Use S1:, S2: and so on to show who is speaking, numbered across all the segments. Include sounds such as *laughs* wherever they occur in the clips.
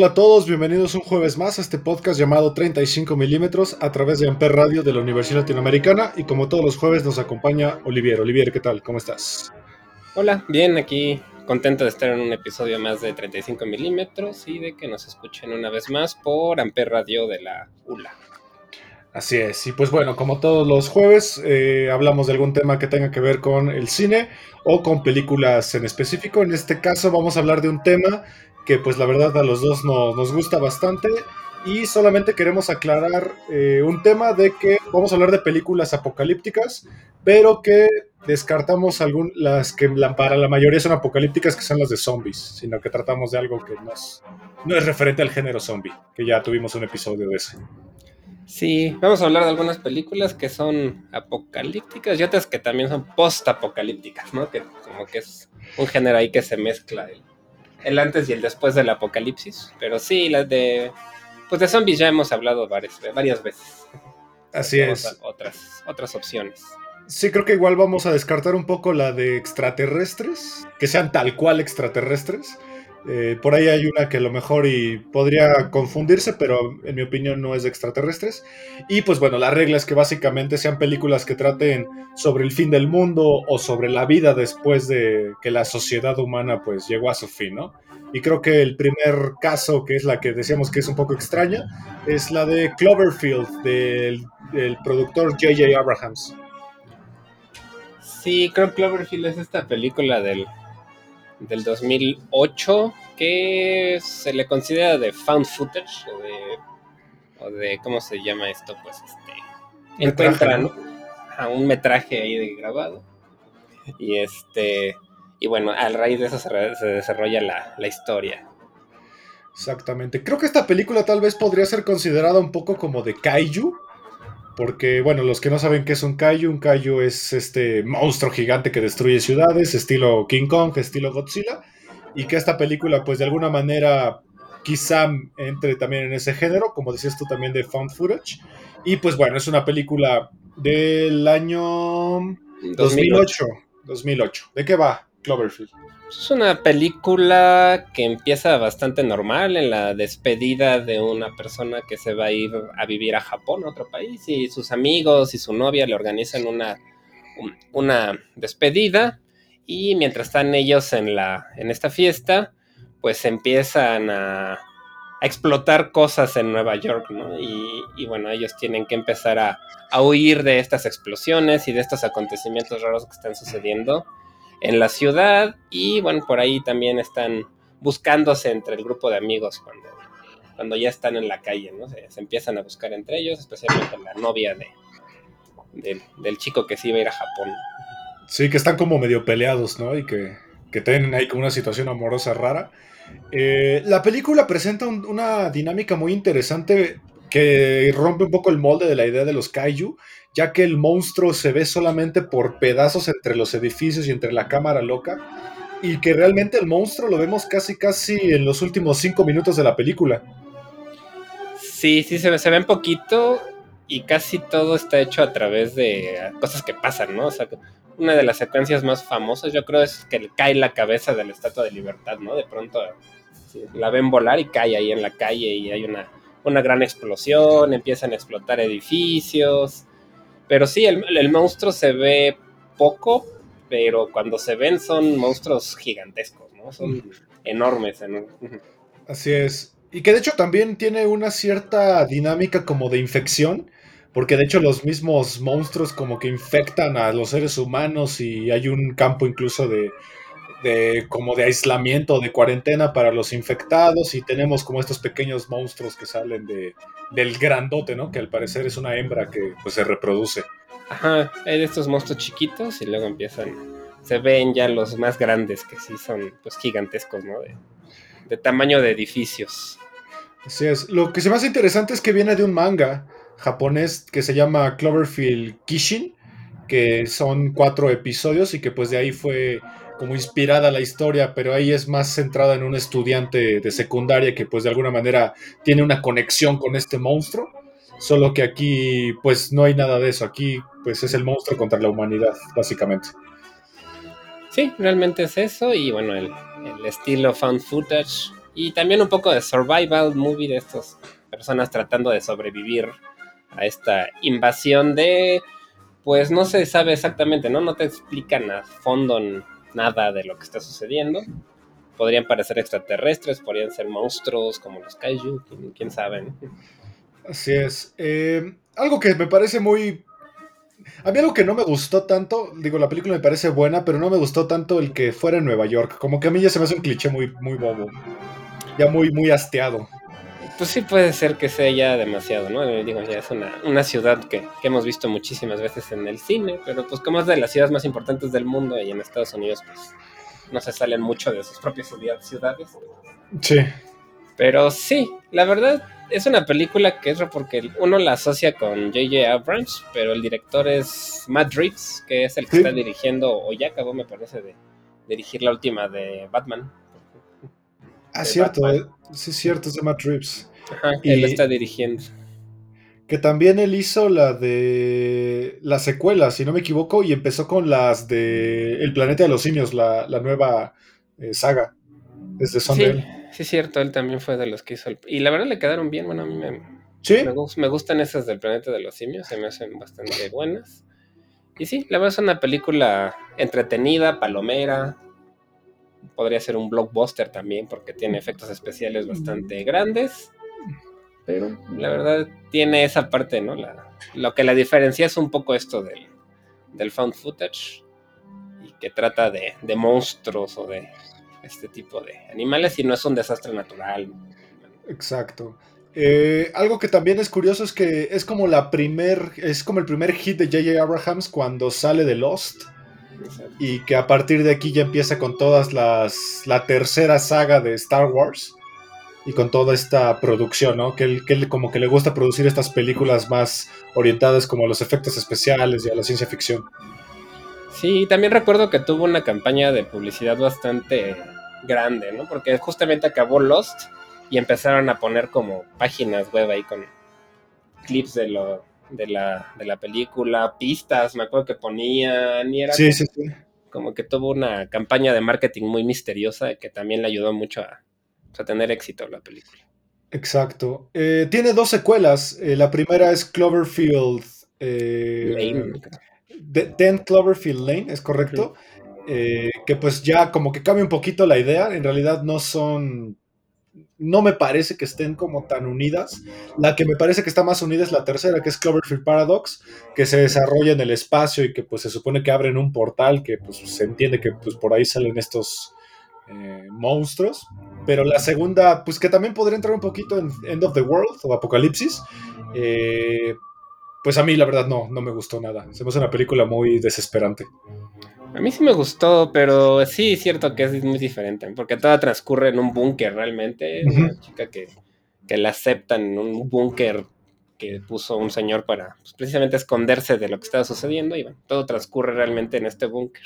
S1: Hola a todos, bienvenidos un jueves más a este podcast llamado 35 milímetros a través de Amper Radio de la Universidad Latinoamericana y como todos los jueves nos acompaña Olivier. Olivier, ¿qué tal? ¿Cómo estás?
S2: Hola, bien, aquí contento de estar en un episodio más de 35 milímetros y de que nos escuchen una vez más por Amper Radio de la ULA.
S1: Así es, y pues bueno, como todos los jueves, eh, hablamos de algún tema que tenga que ver con el cine o con películas en específico. En este caso vamos a hablar de un tema que pues la verdad a los dos nos, gusta bastante. Y solamente queremos aclarar eh, un tema de que vamos a hablar de películas apocalípticas, pero que descartamos algún, las que para la mayoría son apocalípticas, que son las de zombies, sino que tratamos de algo que no es, no es referente al género zombie, que ya tuvimos un episodio de ese.
S2: Sí, vamos a hablar de algunas películas que son apocalípticas y otras que también son post-apocalípticas, ¿no? Que como que es un género ahí que se mezcla el antes y el después del apocalipsis. Pero sí, las de. Pues de zombies ya hemos hablado varias, varias veces.
S1: Así es.
S2: Otras, otras opciones.
S1: Sí, creo que igual vamos a descartar un poco la de extraterrestres, que sean tal cual extraterrestres. Eh, por ahí hay una que a lo mejor y podría confundirse, pero en mi opinión no es de extraterrestres. Y pues bueno, la regla es que básicamente sean películas que traten sobre el fin del mundo o sobre la vida después de que la sociedad humana pues llegó a su fin, ¿no? Y creo que el primer caso, que es la que decíamos que es un poco extraña, es la de Cloverfield, del, del productor J.J. Abrahams.
S2: Sí, creo que Cloverfield es esta película del del 2008 que se le considera de found footage o de, ¿cómo se llama esto? Pues este encuentran a un metraje ahí de grabado y este y bueno, a raíz de eso se, desarrolla la, la historia.
S1: Exactamente. Creo que esta película tal vez podría ser considerada un poco como de kaiju porque, bueno, los que no saben qué es un kaiju, un kaiju es este monstruo gigante que destruye ciudades, estilo King Kong, estilo Godzilla. Y que esta película, pues de alguna manera, quizá entre también en ese género, como decías tú también de Found Footage. Y pues bueno, es una película del año 2008. 2008. ¿De qué va Cloverfield?
S2: Es una película que empieza bastante normal en la despedida de una persona que se va a ir a vivir a Japón, a otro país, y sus amigos y su novia le organizan una, una despedida. Y mientras están ellos en, la, en esta fiesta, pues empiezan a, explotar cosas en Nueva York, ¿no? Y, bueno, ellos tienen que empezar a, a, huir de estas explosiones y de estos acontecimientos raros que están sucediendo en la ciudad y bueno, por ahí también están buscándose entre el grupo de amigos cuando, cuando ya están en la calle, ¿no? Se, empiezan a buscar entre ellos, especialmente la novia de, del chico que sí iba a ir a Japón.
S1: Sí, que están como medio peleados, ¿no? Y que, que tienen ahí como una situación amorosa rara. Eh, la película presenta una dinámica muy interesante que rompe un poco el molde de la idea de los kaiju, ya que el monstruo se ve solamente por pedazos entre los edificios y entre la cámara loca, y que realmente el monstruo lo vemos casi casi en los últimos cinco minutos de la película.
S2: Sí, sí, se ve, se un poquito y casi todo está hecho a través de cosas que pasan, ¿no? O sea, una de las secuencias más famosas yo creo es que le cae la cabeza de la Estatua de Libertad, ¿no? De pronto la ven volar y cae ahí en la calle y hay una, una gran explosión, empiezan a explotar edificios, pero sí, el, monstruo se ve poco, pero cuando se ven son monstruos gigantescos, ¿no? Son enormes,
S1: Así es. Y que de hecho también tiene una cierta dinámica como de infección, porque de hecho los mismos monstruos como que infectan a los seres humanos y hay un campo incluso de de como de aislamiento, de cuarentena para los infectados y tenemos como estos pequeños monstruos que salen de, del grandote, ¿no? Que al parecer es una hembra que pues se reproduce.
S2: Ajá, hay de estos monstruos chiquitos y luego empiezan, se ven ya los más grandes que sí son pues gigantescos, ¿no? De, de tamaño de edificios.
S1: Así es. Lo que se me hace interesante es que viene de un manga japonés que se llama Cloverfield Kishin, que son cuatro episodios y que pues de ahí fue como inspirada la historia, pero ahí es más centrada en un estudiante de secundaria que pues de alguna manera tiene una conexión con este monstruo, solo que aquí pues no hay nada de eso, aquí pues es el monstruo contra la humanidad, básicamente.
S2: Sí, realmente es eso y bueno, el, estilo found footage y también un poco de survival movie de estas personas tratando de sobrevivir a esta invasión de pues no se sabe exactamente, ¿no? No te explican a fondo nada de lo que está sucediendo. Podrían parecer extraterrestres, podrían ser monstruos como los kaiju, quién, sabe.
S1: Así es. Eh, algo que me parece muy... A mí algo que no me gustó tanto, digo, la película me parece buena, pero no me gustó tanto el que fuera en Nueva York. Como que a mí ya se me hace un cliché muy, muy bobo. Ya muy, muy hasteado.
S2: Pues sí puede ser que sea ya demasiado, ¿no? Digo, ya es una, una ciudad que, que, hemos visto muchísimas veces en el cine, pero pues como es de las ciudades más importantes del mundo y en Estados Unidos, pues no se salen mucho de sus propias ciudades.
S1: Sí.
S2: Pero sí, la verdad es una película que es porque uno la asocia con J.J. Abrams, pero el director es Matt Reeves, que es el que ¿Sí? está dirigiendo, o ya acabó, me parece, de dirigir la última de Batman.
S1: Ah, cierto, Batman. sí, es cierto, es de Matt Reeves.
S2: Ajá, y él está dirigiendo.
S1: Que también él hizo la de la secuela, si no me equivoco, y empezó con las de El planeta de los simios, la, la nueva eh, saga. Desde son
S2: sí,
S1: de él.
S2: Sí, es cierto, él también fue de los que hizo el... Y la verdad le quedaron bien, bueno, a mí me,
S1: ¿Sí?
S2: me, me gustan esas del planeta de los simios, se me hacen bastante buenas. Y sí, la verdad es una película entretenida, palomera. Podría ser un blockbuster también porque tiene efectos especiales bastante grandes pero la verdad tiene esa parte, ¿no? La, lo que la diferencia es un poco esto del, del found footage y que trata de, de, monstruos o de este tipo de animales y no es un desastre natural.
S1: Exacto. Eh, algo que también es curioso es que es como la primer, es como el primer hit de J.J. Abrahams cuando sale de Lost. Exacto. Y que a partir de aquí ya empieza con todas las. la tercera saga de Star Wars y con toda esta producción, ¿no? Que él, que él, como que le gusta producir estas películas más orientadas como a los efectos especiales y a la ciencia ficción.
S2: Sí, también recuerdo que tuvo una campaña de publicidad bastante grande, ¿no? Porque justamente acabó Lost y empezaron a poner como páginas web ahí con clips de lo de la, de la película, pistas, me acuerdo que ponían y era
S1: sí,
S2: como,
S1: sí, sí.
S2: como que tuvo una campaña de marketing muy misteriosa que también le ayudó mucho a, a tener éxito la película.
S1: Exacto. Eh, tiene dos secuelas. Eh, la primera es Cloverfield. Eh,
S2: Lane.
S1: Ten Cloverfield Lane, ¿es correcto? Que pues ya como que cambia un poquito la idea. En realidad no son. No me parece que estén como tan unidas. La que me parece que está más unida es la tercera, que es Cloverfield Paradox, que se desarrolla en el espacio y que pues se supone que abren un portal, que pues se entiende que pues por ahí salen estos eh, monstruos. Pero la segunda, pues que también podría entrar un poquito en End of the World o Apocalipsis. Eh, pues a mí la verdad no, no me gustó nada. Se me hace una película muy desesperante.
S2: A mí sí me gustó, pero sí es cierto que es muy diferente, porque toda transcurre en un búnker realmente. Una chica que, que la aceptan en un búnker que puso un señor para pues, precisamente esconderse de lo que estaba sucediendo y bueno, todo transcurre realmente en este búnker.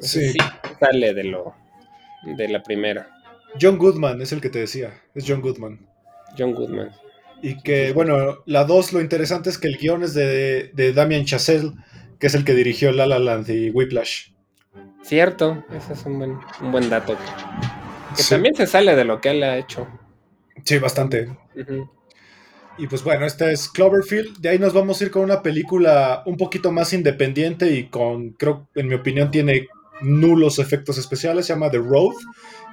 S1: Sí.
S2: sí. Sale de lo de la primera.
S1: John Goodman es el que te decía. Es John Goodman.
S2: John Goodman.
S1: Y que, bueno, la 2, lo interesante es que el guion es de, de Damien Chazelle, que es el que dirigió La La Land y Whiplash.
S2: Cierto, ese es un buen, un buen dato. Que sí. también se sale de lo que él ha hecho.
S1: Sí, bastante. Uh -huh. Y pues bueno, esta es Cloverfield. De ahí nos vamos a ir con una película un poquito más independiente y con, creo, en mi opinión, tiene nulos efectos especiales. Se llama The Road.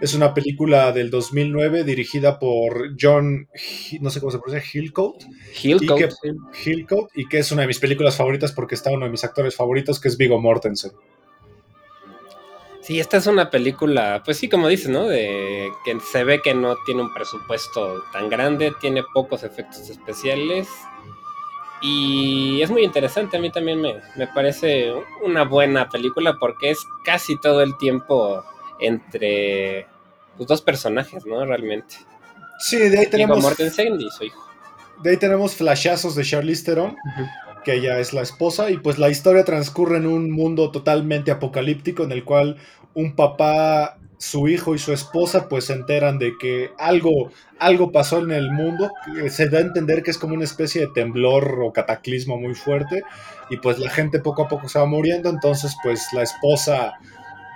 S1: Es una película del 2009 dirigida por John, no sé cómo se pronuncia, Hillcoat.
S2: Hillcoat.
S1: Y que. Hillcoat. Y que es una de mis películas favoritas porque está uno de mis actores favoritos, que es Vigo Mortensen.
S2: Sí, esta es una película, pues sí, como dices, ¿no? De que se ve que no tiene un presupuesto tan grande, tiene pocos efectos especiales y es muy interesante. A mí también me, me parece una buena película porque es casi todo el tiempo entre los dos personajes, ¿no? Realmente.
S1: Sí, de ahí tenemos.
S2: Mortensen y su hijo.
S1: De ahí tenemos flashazos de Charlize Theron que ella es la esposa, y pues la historia transcurre en un mundo totalmente apocalíptico en el cual un papá, su hijo y su esposa pues se enteran de que algo, algo pasó en el mundo, se da a entender que es como una especie de temblor o cataclismo muy fuerte, y pues la gente poco a poco se va muriendo, entonces pues la esposa...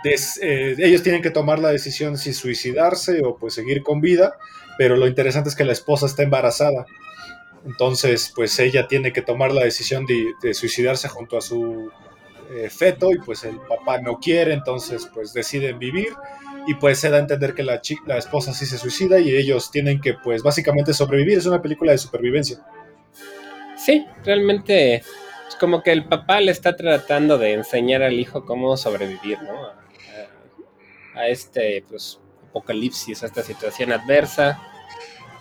S1: Eh, ellos tienen que tomar la decisión si suicidarse o pues seguir con vida, pero lo interesante es que la esposa está embarazada. Entonces, pues ella tiene que tomar la decisión de, suicidarse junto a su eh, feto y pues el papá no quiere, entonces pues deciden vivir y pues se da a entender que la, la esposa sí se suicida y ellos tienen que pues básicamente sobrevivir. Es una película de supervivencia.
S2: Sí, realmente es como que el papá le está tratando de enseñar al hijo cómo sobrevivir, ¿no? A, a este pues apocalipsis, a esta situación adversa.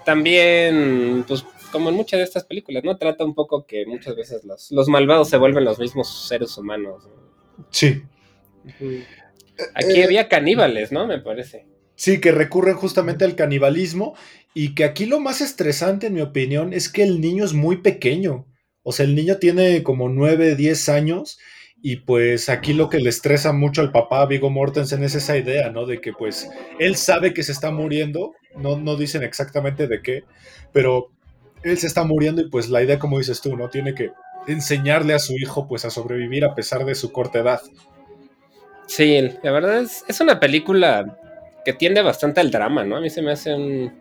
S2: También pues como en muchas de estas películas, ¿no? Trata un poco que muchas veces los, los malvados se vuelven los mismos seres humanos.
S1: Sí.
S2: Aquí eh, había caníbales, ¿no? Me parece.
S1: Sí, que recurren justamente al canibalismo y que aquí lo más estresante, en mi opinión, es que el niño es muy pequeño. O sea, el niño tiene como 9, 10 años y pues aquí lo que le estresa mucho al papá Vigo Mortensen es esa idea, ¿no? De que pues él sabe que se está muriendo, no, no dicen exactamente de qué, pero él se está muriendo y pues la idea, como dices tú, ¿no? Tiene que enseñarle a su hijo pues a sobrevivir a pesar de su corta edad.
S2: Sí, la verdad es, es una película que tiende bastante al drama, ¿no? A mí se me hace un...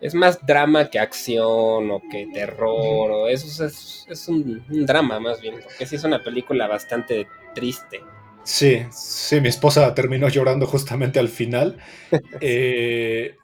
S2: Es más drama que acción o que terror, o eso es, es un, un, drama más bien, porque sí es una película bastante triste.
S1: Sí, sí, mi esposa terminó llorando justamente al final. *laughs* eh,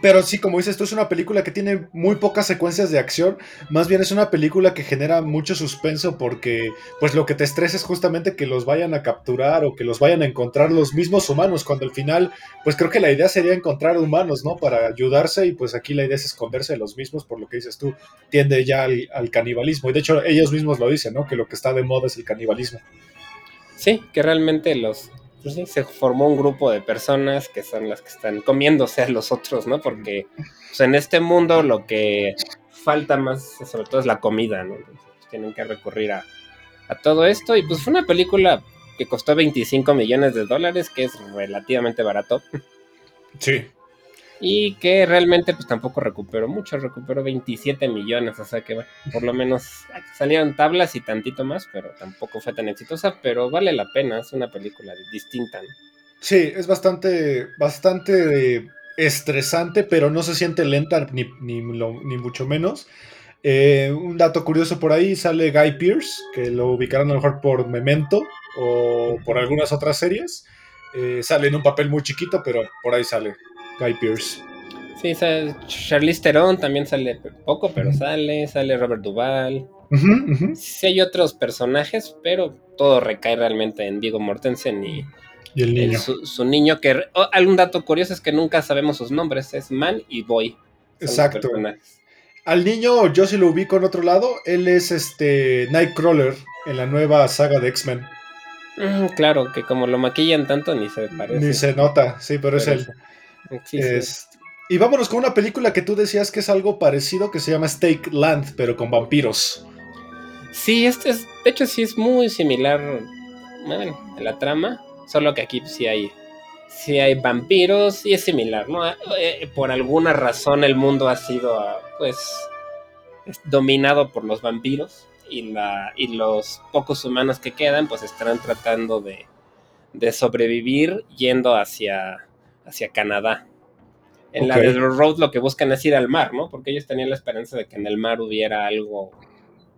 S1: pero sí, como dices, esto es una película que tiene muy pocas secuencias de acción. Más bien es una película que genera mucho suspenso porque, pues, lo que te estresa es justamente que los vayan a capturar o que los vayan a encontrar los mismos humanos. Cuando al final, pues, creo que la idea sería encontrar humanos, ¿no? Para ayudarse y, pues, aquí la idea es esconderse de los mismos, por lo que dices tú, tiende ya al, al canibalismo. Y de hecho, ellos mismos lo dicen, ¿no? Que lo que está de moda es el canibalismo.
S2: Sí, que realmente los, pues se formó un grupo de personas que son las que están comiéndose a los otros, ¿no? Porque pues, en este mundo lo que falta más, sobre todo, es la comida, ¿no? Pues, tienen que recurrir a, a, todo esto. Y pues fue una película que costó 25 millones de dólares, que es relativamente barato.
S1: Sí
S2: y que realmente pues tampoco recuperó mucho, recuperó 27 millones, o sea que bueno, por lo menos salieron tablas y tantito más, pero tampoco fue tan exitosa, pero vale la pena, es una película distinta. ¿no?
S1: Sí, es bastante, bastante estresante, pero no se siente lenta ni, ni, ni mucho menos. Eh, un dato curioso por ahí sale Guy Pierce, que lo ubicaron a lo mejor por Memento o por algunas otras series. Eh, sale en un papel muy chiquito, pero por ahí sale. Guy Pierce.
S2: Sí, sale Charlize Theron también sale poco, pero sale, sale Robert Duvall. Sí hay otros personajes, pero todo recae realmente en Diego Mortensen y,
S1: el niño.
S2: su, niño que... algún dato curioso es que nunca sabemos sus nombres, es Man y Boy.
S1: Exacto. Al niño yo sí lo ubico en otro lado, él es este Nightcrawler en la nueva saga de X-Men.
S2: claro, que como lo maquillan tanto ni se parece.
S1: Ni se nota, sí, pero, es él. Y vámonos con una película que tú decías que es algo parecido, que se llama Stake Land, pero con vampiros.
S2: Sí, este es, de hecho sí es muy similar bueno, la trama, solo que aquí sí hay, sí hay vampiros y es similar, ¿no? Eh, eh, por alguna razón el mundo ha sido, pues, dominado por los vampiros y, la, y los pocos humanos que quedan, pues estarán tratando de, de sobrevivir yendo hacia hacia Canadá. En la de Road lo que buscan es ir al mar, ¿no? Porque ellos tenían la esperanza de que en el mar hubiera algo,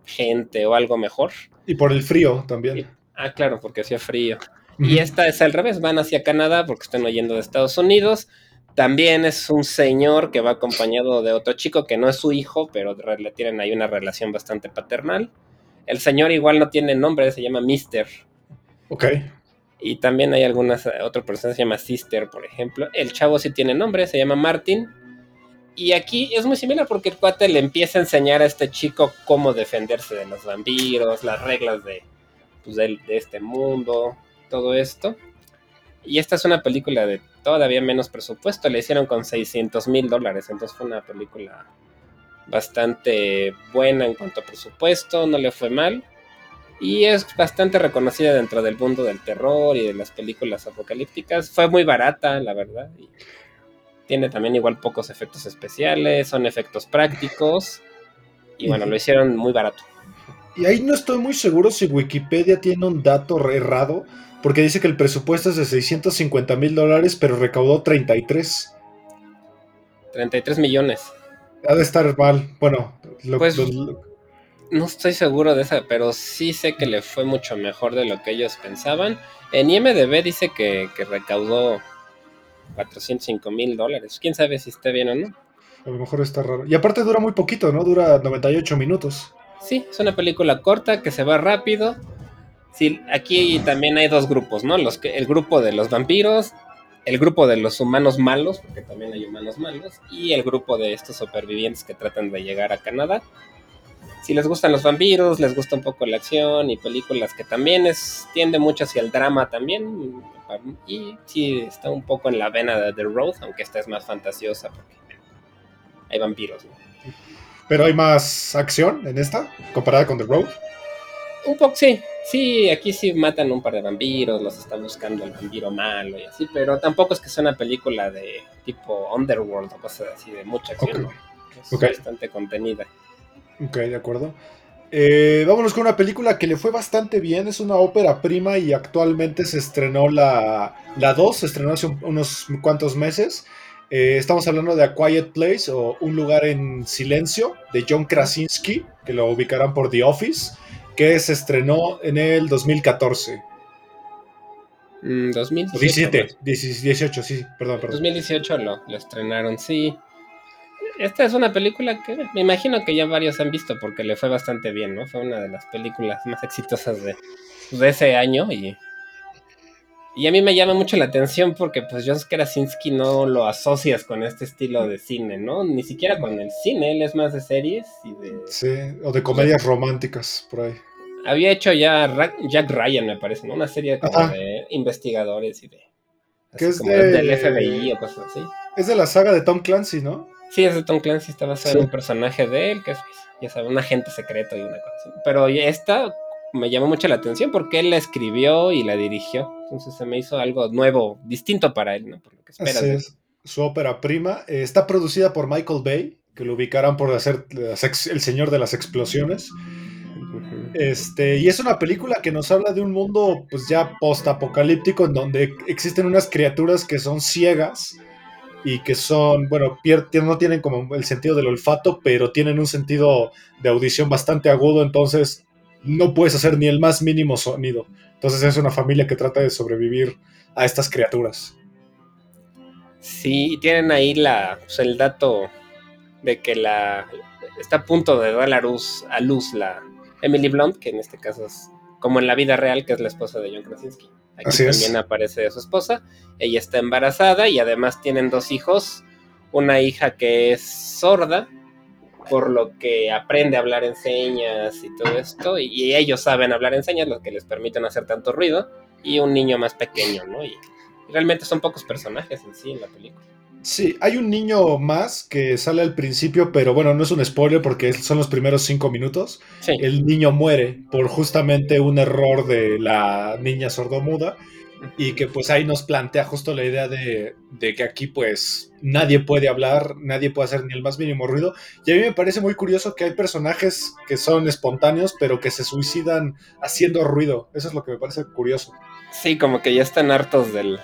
S2: gente o algo mejor.
S1: Y por el frío también.
S2: ah, claro, porque hacía frío. Y esta es al revés, van hacia Canadá porque están oyendo de Estados Unidos. También es un señor que va acompañado de otro chico que no es su hijo, pero le tienen ahí una relación bastante paternal. El señor igual no tiene nombre, se llama Mister.
S1: Ok.
S2: Y también hay algunas, otra persona se llama Sister, por ejemplo. El chavo sí tiene nombre, se llama Martin. Y aquí es muy similar porque el cuate le empieza a enseñar a este chico cómo defenderse de los vampiros, las reglas de, pues, de este mundo, todo esto. Y esta es una película de todavía menos presupuesto, le hicieron con 600 mil dólares, entonces fue una película bastante buena en cuanto a presupuesto, no le fue mal. Y es bastante reconocida dentro del mundo del terror y de las películas apocalípticas. Fue muy barata, la verdad. Y tiene también igual pocos efectos especiales, son efectos prácticos. Y bueno, lo hicieron muy barato.
S1: Y ahí no estoy muy seguro si Wikipedia tiene un dato errado, porque dice que el presupuesto es de 650 mil dólares, pero recaudó 33.
S2: 33 millones.
S1: Ha de estar mal. Bueno,
S2: lo, pues, no estoy seguro de esa, pero sí sé que le fue mucho mejor de lo que ellos pensaban. En IMDB dice que, recaudó 405 mil dólares. Quién sabe si está bien o no.
S1: A lo mejor está raro. Y aparte dura muy poquito, ¿no? Dura 98 minutos.
S2: Sí, es una película corta que se va rápido. Sí, aquí también hay dos grupos, ¿no? Los que, el grupo de los vampiros, el grupo de los humanos malos, porque también hay humanos malos, y el grupo de estos supervivientes que tratan de llegar a Canadá si les gustan los vampiros, les gusta un poco la acción y películas que también es, tiende mucho hacia el drama también. Y sí está un poco en la vena de The Road, aunque esta es más fantasiosa porque hay vampiros.
S1: ¿Pero hay más acción en esta comparada con The Road?
S2: Un poco, sí. Sí, aquí sí matan un par de vampiros, los está buscando el vampiro malo y así, pero tampoco es que sea una película de tipo Underworld o cosas así, de mucha acción. Es bastante contenida.
S1: Ok, de acuerdo. Eh, vámonos con una película que le fue bastante bien, es una ópera prima y actualmente se estrenó la, la 2, se estrenó hace unos cuantos meses. Eh, estamos hablando de A Quiet Place o Un lugar en silencio de John Krasinski, que lo ubicarán por The Office, que se estrenó en el 2014.
S2: 2017.
S1: 17, 18, sí, perdón, perdón.
S2: 2018 lo, lo estrenaron, sí esta es una película que me imagino que ya varios han visto porque le fue bastante bien, ¿no? Fue una de las películas más exitosas de, de ese año y, y a mí me llama mucho la atención porque pues John Krasinski no lo asocias con este estilo de cine, ¿no? Ni siquiera con el cine, él es más de series y de...
S1: Sí, o de comedias románticas, por ahí.
S2: Había hecho ya Jack Ryan, me parece, ¿no? Una serie como de investigadores y de...
S1: ¿Qué es de...
S2: del FBI o cosas así.
S1: Es de la saga de Tom Clancy, ¿no?
S2: Sí, es de Tom Clancy, está basado en un personaje de él, que es, ya sabes, un agente secreto y una cosa así. Pero esta me llamó mucho la atención porque él la escribió y la dirigió. Entonces se me hizo algo nuevo, distinto para él, ¿no? Por lo que esperas. Así es.
S1: Su ópera prima eh, está producida por Michael Bay, que lo ubicarán por hacer El Señor de las Explosiones. Este, y es una película que nos habla de un mundo pues ya post-apocalíptico en donde existen unas criaturas que son ciegas y que son, bueno, no tienen como el sentido del olfato, pero tienen un sentido de audición bastante agudo, entonces no puedes hacer ni el más mínimo sonido. Entonces es una familia que trata de sobrevivir a estas criaturas.
S2: Sí, tienen ahí la, pues, el dato de que la está a punto de dar a luz, a luz la Emily Blunt, que en este caso es como en la vida real, que es la esposa de John Krasinski. Aquí también aparece su esposa. Ella está embarazada y además tienen dos hijos. Una hija que es sorda, por lo que aprende a hablar en señas y todo esto. Y, ellos saben hablar en señas, lo que les permiten hacer tanto ruido. Y un niño más pequeño, ¿no? Y realmente son pocos personajes en sí en la película.
S1: Sí, hay un niño más que sale al principio, pero bueno, no es un spoiler porque son los primeros cinco minutos. El niño muere por justamente un error de la niña sordomuda y que pues ahí nos plantea justo la idea de, que aquí pues nadie puede hablar, nadie puede hacer ni el más mínimo ruido. Y a mí me parece muy curioso que hay personajes que son espontáneos, pero que se suicidan haciendo ruido. Eso es lo que me parece curioso.
S2: Sí, como que ya están hartos del,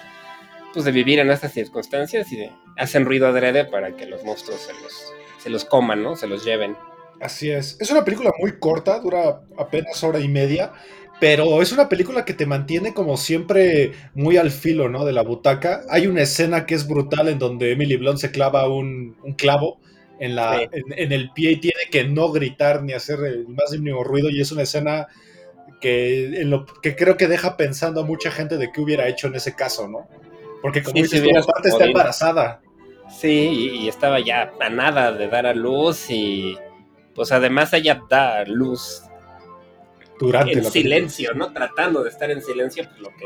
S2: pues de vivir en estas circunstancias y de, hacen ruido adrede para que los monstruos se los, se los coman, ¿no? Se los lleven.
S1: Así es. Es una película muy corta, dura apenas hora y media, pero es una película que te mantiene como siempre muy al filo, ¿no? De la butaca. Hay una escena que es brutal en donde Emily Blunt se clava un, clavo en, la, en, el pie y tiene que no gritar ni hacer el más mínimo ruido y es una escena que, en lo, que creo que deja pensando a mucha gente de qué hubiera hecho en ese caso, ¿no? Porque como
S2: Sí,
S1: dices,
S2: si
S1: tu
S2: hubieras
S1: parte está embarazada.
S2: Sí, y, y estaba ya a nada de dar a luz y pues además ella da luz
S1: Durante
S2: en silencio, ¿no? Tratando de estar en silencio, pues lo que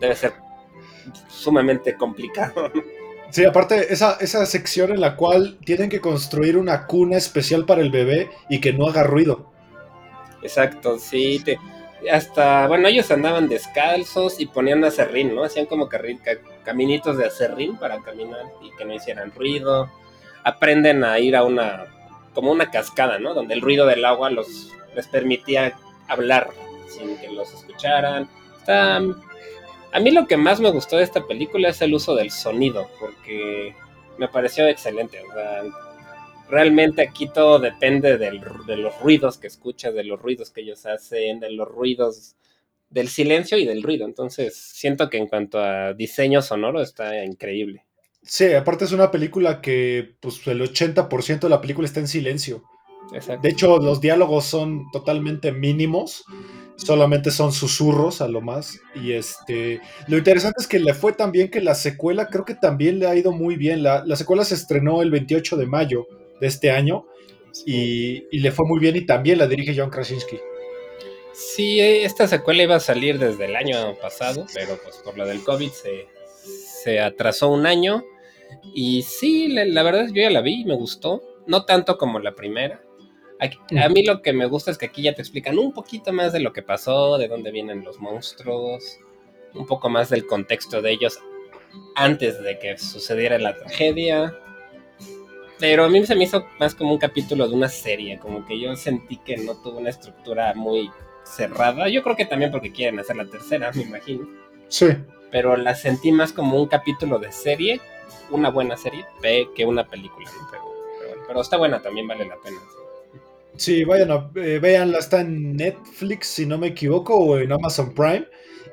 S2: debe ser sumamente complicado.
S1: Sí, aparte, esa, esa sección en la cual tienen que construir una cuna especial para el bebé y que no haga ruido.
S2: Exacto, sí. Te, hasta, bueno, ellos andaban descalzos y ponían acerrín, ¿no? Hacían como caminitos de acerrín para caminar y que no hicieran ruido. Aprenden a ir a una, como una cascada, ¿no? Donde el ruido del agua los, les permitía hablar sin que los escucharan. Está, a mí lo que más me gustó de esta película es el uso del sonido, porque me pareció excelente. O sea, realmente aquí todo depende del- de los ruidos que escuchas, de los ruidos que ellos hacen, de los ruidos del silencio y del ruido. Entonces, siento que en cuanto a diseño sonoro está increíble.
S1: Sí, aparte es una película que pues el 80% de la película está en silencio.
S2: Exacto.
S1: De hecho, los diálogos son totalmente mínimos, solamente son susurros a lo más. Y este, lo interesante es que le fue tan bien que la secuela creo que también le ha ido muy bien. La, la secuela se estrenó el 28 de mayo de este año y, y le fue muy bien y también la dirige John Krasinski.
S2: Sí, esta secuela iba a salir desde el año pasado, pero pues por lo del COVID se, se atrasó un año. Y sí, la, la verdad yo ya la vi y me gustó. No tanto como la primera. Aquí- a mí lo que me gusta es que aquí ya te explican un poquito más de lo que pasó, de dónde vienen los monstruos, un poco más del contexto de ellos antes de que sucediera la tragedia. Pero a mí se me hizo más como un capítulo de una serie, como que yo sentí que no tuvo una estructura muy cerrada. Yo creo que también porque quieren hacer la tercera, me imagino.
S1: Sí.
S2: Pero la sentí más como un capítulo de serie, una buena serie, que una película. ¿no? Pero, pero, pero está buena, también vale la pena.
S1: Sí, vayan a eh, véanla, está en Netflix, si no me equivoco, o en Amazon Prime.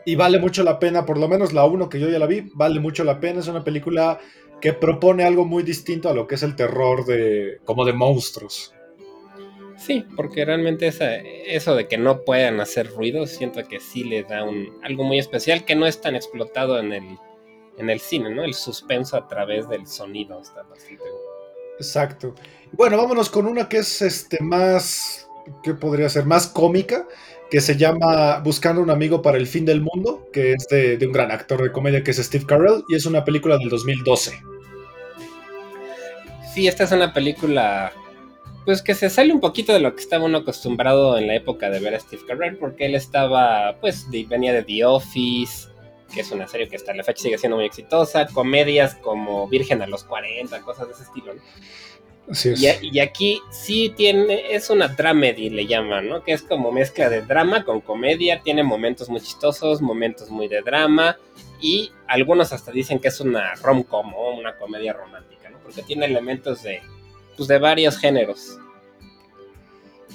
S1: Y vale mucho la pena, por lo menos la uno que yo ya la vi, vale mucho la pena. Es una película que propone algo muy distinto a lo que es el terror de como de monstruos.
S2: Sí, porque realmente esa, eso de que no puedan hacer ruido, siento que sí le da un, algo muy especial que no es tan explotado en el, en el cine, ¿no? El suspenso a través del sonido está bastante
S1: Exacto. Bueno, vámonos con una que es este más, ¿qué podría ser? Más cómica, que se llama Buscando un amigo para el fin del mundo, que es de, un gran actor de comedia que es Steve Carell, y es una película del 2012.
S2: Sí, esta es una película, pues que se sale un poquito de lo que estaba uno acostumbrado en la época de ver a Steve Carell, porque él estaba, pues, venía de The Office, que es una serie que hasta la fecha sigue siendo muy exitosa, comedias como Virgen a los 40, cosas de ese estilo, ¿no?
S1: Así es.
S2: Y, a- y aquí sí tiene, es una dramedy, le llaman, ¿no? Que es como mezcla de drama con comedia, tiene momentos muy chistosos, momentos muy de drama, y algunos hasta dicen que es una rom-com o una comedia romántica, ¿no? Porque tiene elementos de, pues de varios géneros.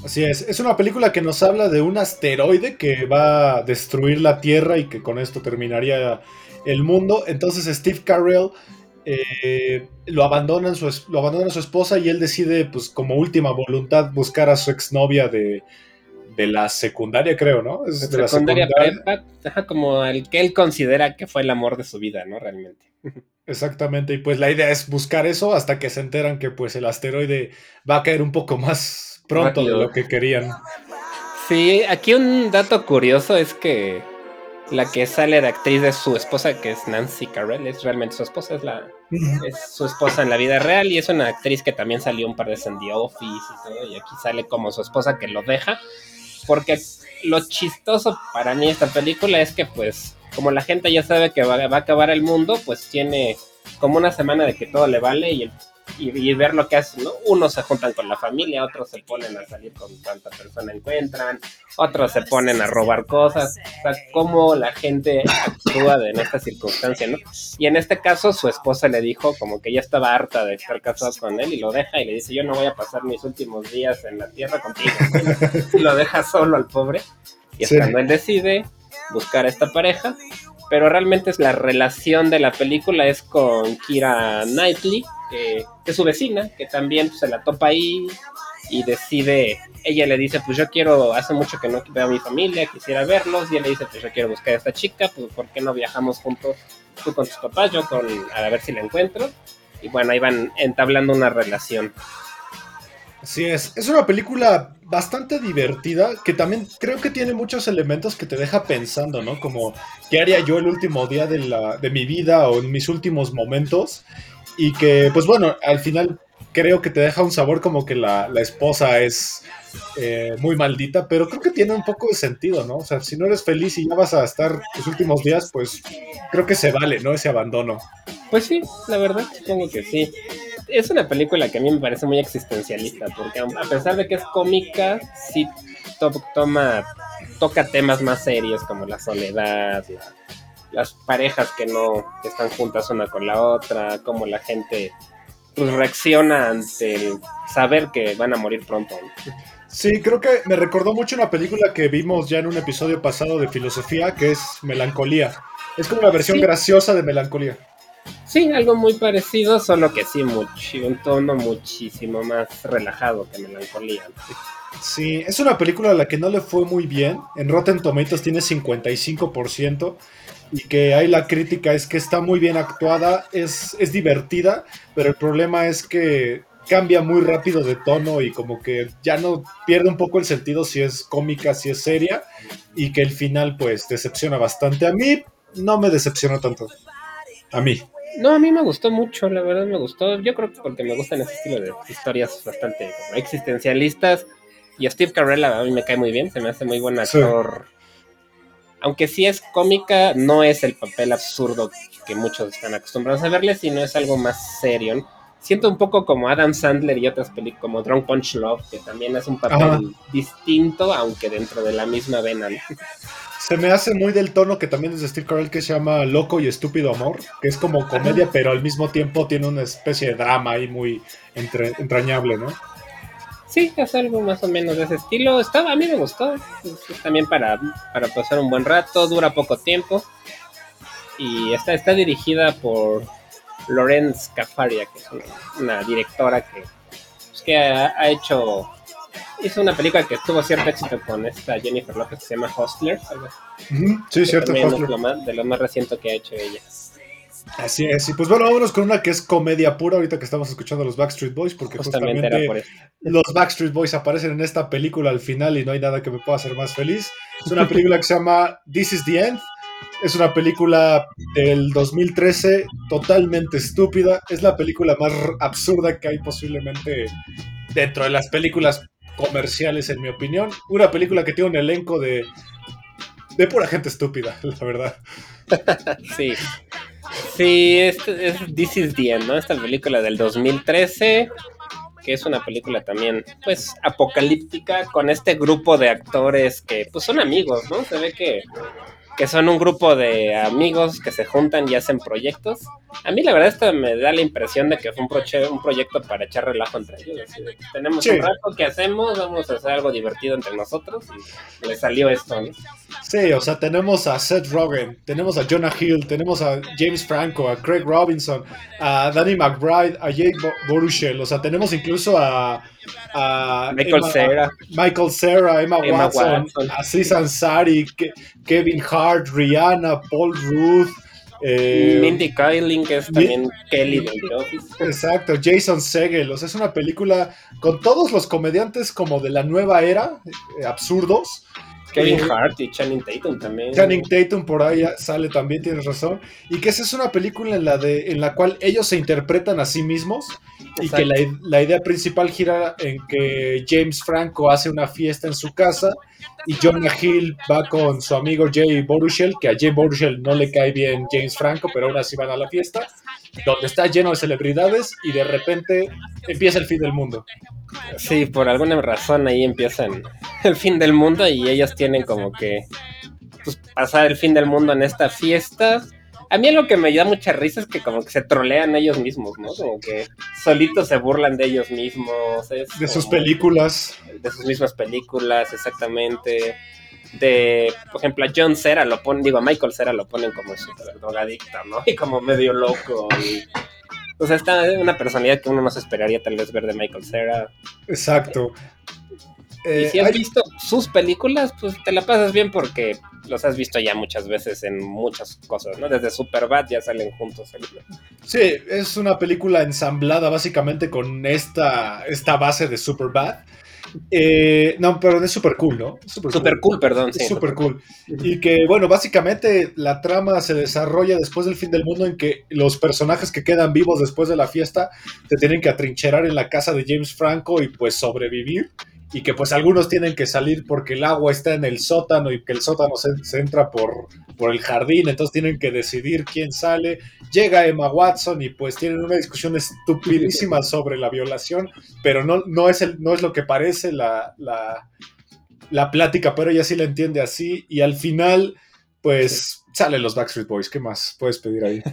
S1: Así es, es una película que nos habla de un asteroide que va a destruir la Tierra y que con esto terminaría el mundo. Entonces Steve Carell eh, lo, abandona su, lo abandona su esposa y él decide, pues como última voluntad, buscar a su exnovia de, de la secundaria, creo, ¿no? Es de la
S2: secundaria prepa, como el que él considera que fue el amor de su vida, ¿no? Realmente.
S1: Exactamente, y pues la idea es buscar eso hasta que se enteran que pues el asteroide va a caer un poco más pronto
S2: Rápido.
S1: de lo que querían.
S2: Sí, aquí un dato curioso es que la que sale de actriz de su esposa, que es Nancy Carell, es realmente su esposa, es la es su esposa en la vida real y es una actriz que también salió un par de en Office y todo, y aquí sale como su esposa que lo deja, porque lo chistoso para mí esta película es que pues como la gente ya sabe que va, va a acabar el mundo, pues tiene como una semana de que todo le vale y, el- y, y ver lo que hacen, ¿no? Unos se juntan con la familia, otros se ponen a salir con cuanta persona encuentran, otros se ponen a robar cosas, o sea, cómo la gente actúa en esta circunstancia, ¿no? Y en este caso su esposa le dijo como que ya estaba harta de estar casado con él y lo deja y le dice yo no voy a pasar mis últimos días en la tierra contigo. y lo deja solo al pobre. Y es
S1: Sí.
S2: cuando él decide buscar a esta pareja. Pero realmente es la relación de la película es con Kira Knightley, que, que es su vecina, que también pues, se la topa ahí y decide, ella le dice, pues yo quiero, hace mucho que no veo a mi familia, quisiera verlos, y él le dice, pues yo quiero buscar a esta chica, pues ¿por qué no viajamos juntos, tú con tus papás, yo con, a ver si la encuentro? Y bueno, ahí van entablando una relación.
S1: Así es, es una película bastante divertida que también creo que tiene muchos elementos que te deja pensando, ¿no? Como, ¿qué haría yo el último día de, la, de mi vida o en mis últimos momentos? Y que, pues bueno, al final creo que te deja un sabor como que la, esposa es eh, muy maldita, pero creo que tiene un poco de sentido, ¿no? O sea, si no eres feliz y ya vas a estar tus últimos días, pues creo que se vale, ¿no? Ese abandono.
S2: Pues sí, la verdad, supongo que sí es una película que a mí me parece muy existencialista, porque a pesar de que es cómica, sí toma, toca temas más serios como la soledad, las parejas que no están juntas una con la otra, cómo la gente pues, reacciona ante el saber que van a morir pronto.
S1: Sí, creo que me recordó mucho una película que vimos ya en un episodio pasado de filosofía, que es Melancolía. Es como una versión graciosa de Melancolía.
S2: Sí, algo muy parecido, solo que sí, un tono muchísimo más relajado que Melancolía.
S1: Sí, es una película a la que no le fue muy bien. En Rotten Tomatoes tiene 55% y que ahí la crítica es que está muy bien actuada, es, es divertida, pero el problema es que cambia muy rápido de tono y como que ya no pierde un poco el sentido si es cómica, si es seria y que el final pues decepciona bastante. A mí no me decepciona tanto. A mí.
S2: No, a mí me gustó mucho, la verdad me gustó. Yo creo que porque me gustan ese estilo de historias bastante existencialistas. Y Steve Carell a mí me cae muy bien, se me hace muy buen actor. Aunque sí es cómica, no es el papel absurdo que muchos están acostumbrados a verle, sino es algo más serio. Siento un poco como Adam Sandler y otras películas como Drunk Punch Love, que también es un papel distinto, aunque dentro de la misma vena.
S1: Se me hace muy del tono que también es de Steve Carell que se llama Loco y Estúpido Amor, que es como comedia, pero al mismo tiempo tiene una especie de drama ahí muy entrañable, ¿no?
S2: Sí, es algo más o menos de ese estilo. Estaba, a mí me gustó. también para, para pasar un buen rato, dura poco tiempo. Y está, está dirigida por Lorenz Cafaria, que es una, directora que, pues, que ha hecho hizo una película que tuvo cierto éxito con esta Jennifer Lopez que se llama Hostler.
S1: Sí, cierto.
S2: Es lo más, de lo más reciente que ha hecho ella.
S1: Así es, y pues bueno, vámonos con una que es comedia pura ahorita que estamos escuchando a los Backstreet Boys, porque justamente, los Backstreet Boys aparecen en esta película al final y no hay nada que me pueda hacer más feliz. Es una película que se llama This is the End. Es una película del 2013 totalmente estúpida. Es la película más absurda que hay posiblemente dentro de las películas comerciales, en mi opinión. Una película que tiene un elenco de, de pura gente estúpida, *laughs* la verdad. *laughs*
S2: sí. Sí, es, es This is the ¿no? Esta película del 2013, que es una película también, pues, apocalíptica, con este grupo de actores que, pues, son amigos, ¿no? Se ve que que son un grupo de amigos que se juntan y hacen proyectos. A mí la verdad esto me da la impresión de que fue un, un proyecto para echar relajo entre ellos. tenemos un rato que hacemos, vamos a hacer algo divertido entre nosotros y le salió esto. ¿no?
S1: Sí, o sea, tenemos a Seth Rogen, tenemos a Jonah Hill, tenemos a James Franco, a Craig Robinson, a Danny McBride, a Jake Boruchel, o sea, tenemos incluso a,
S2: Michael Cera,
S1: Michael Cera, Emma, Watson, a Aziz Ansari, Kevin Hart, Rihanna, Paul Ruth.
S2: Eh, Mindy Kaling, que es también Kelly del
S1: Exacto, Jason Segel. O sea, es una película con todos los comediantes como de la nueva era, eh, absurdos,
S2: Kevin Hart y Channing Tatum también.
S1: Channing Tatum por ahí sale también, tienes razón. Y que esa es una película en la, de, en la cual ellos se interpretan a sí mismos y que la, la, idea principal gira en que James Franco hace una fiesta en su casa y Jonah Hill va con su amigo Jay Boruchel, que a Jay Boruchel no le cae bien James Franco, pero ahora sí van a la fiesta, donde está lleno de celebridades y de repente empieza el fin del mundo.
S2: Sí, por alguna razón ahí empiezan el fin del mundo y ellos tienen como que pues, pasar el fin del mundo en esta fiesta. A mí lo que me da mucha risa es que como que se trolean ellos mismos, ¿no? Como que solitos se burlan de ellos mismos.
S1: de sus películas.
S2: De sus mismas películas, exactamente. De, por ejemplo, a John Cera lo ponen, digo, a Michael Cera lo ponen como súper drogadicta, ¿no? *laughs* Y como medio loco. Y O sea, está una personalidad que uno no se esperaría tal vez ver de Michael Cera.
S1: Exacto.
S2: y
S1: Eh,
S2: si has
S1: hay-
S2: visto sus películas, pues te la pasas bien porque los has visto ya muchas veces en muchas cosas, ¿no? Desde Superbad ya salen juntos.
S1: Sí, es una película ensamblada básicamente con esta, esta base de Superbad. Eh, no, pero es super cool, ¿no? Super
S2: Super cool, perdón, sí.
S1: Es súper cool. Y que, bueno, básicamente la trama se desarrolla después del fin del mundo en que los personajes que quedan vivos después de la fiesta se tienen que atrincherar en la casa de James Franco y pues sobrevivir. Y que pues algunos tienen que salir porque el agua está en el sótano y que el sótano se, se entra por, por el jardín, entonces tienen que decidir quién sale. Llega Emma Watson y pues tienen una discusión estupidísima *laughs* sobre la violación, pero no, no, es, el, no es lo que parece la, la, la plática, pero ella sí la entiende así y al final pues salen los Backstreet Boys, ¿qué más puedes pedir ahí? *laughs*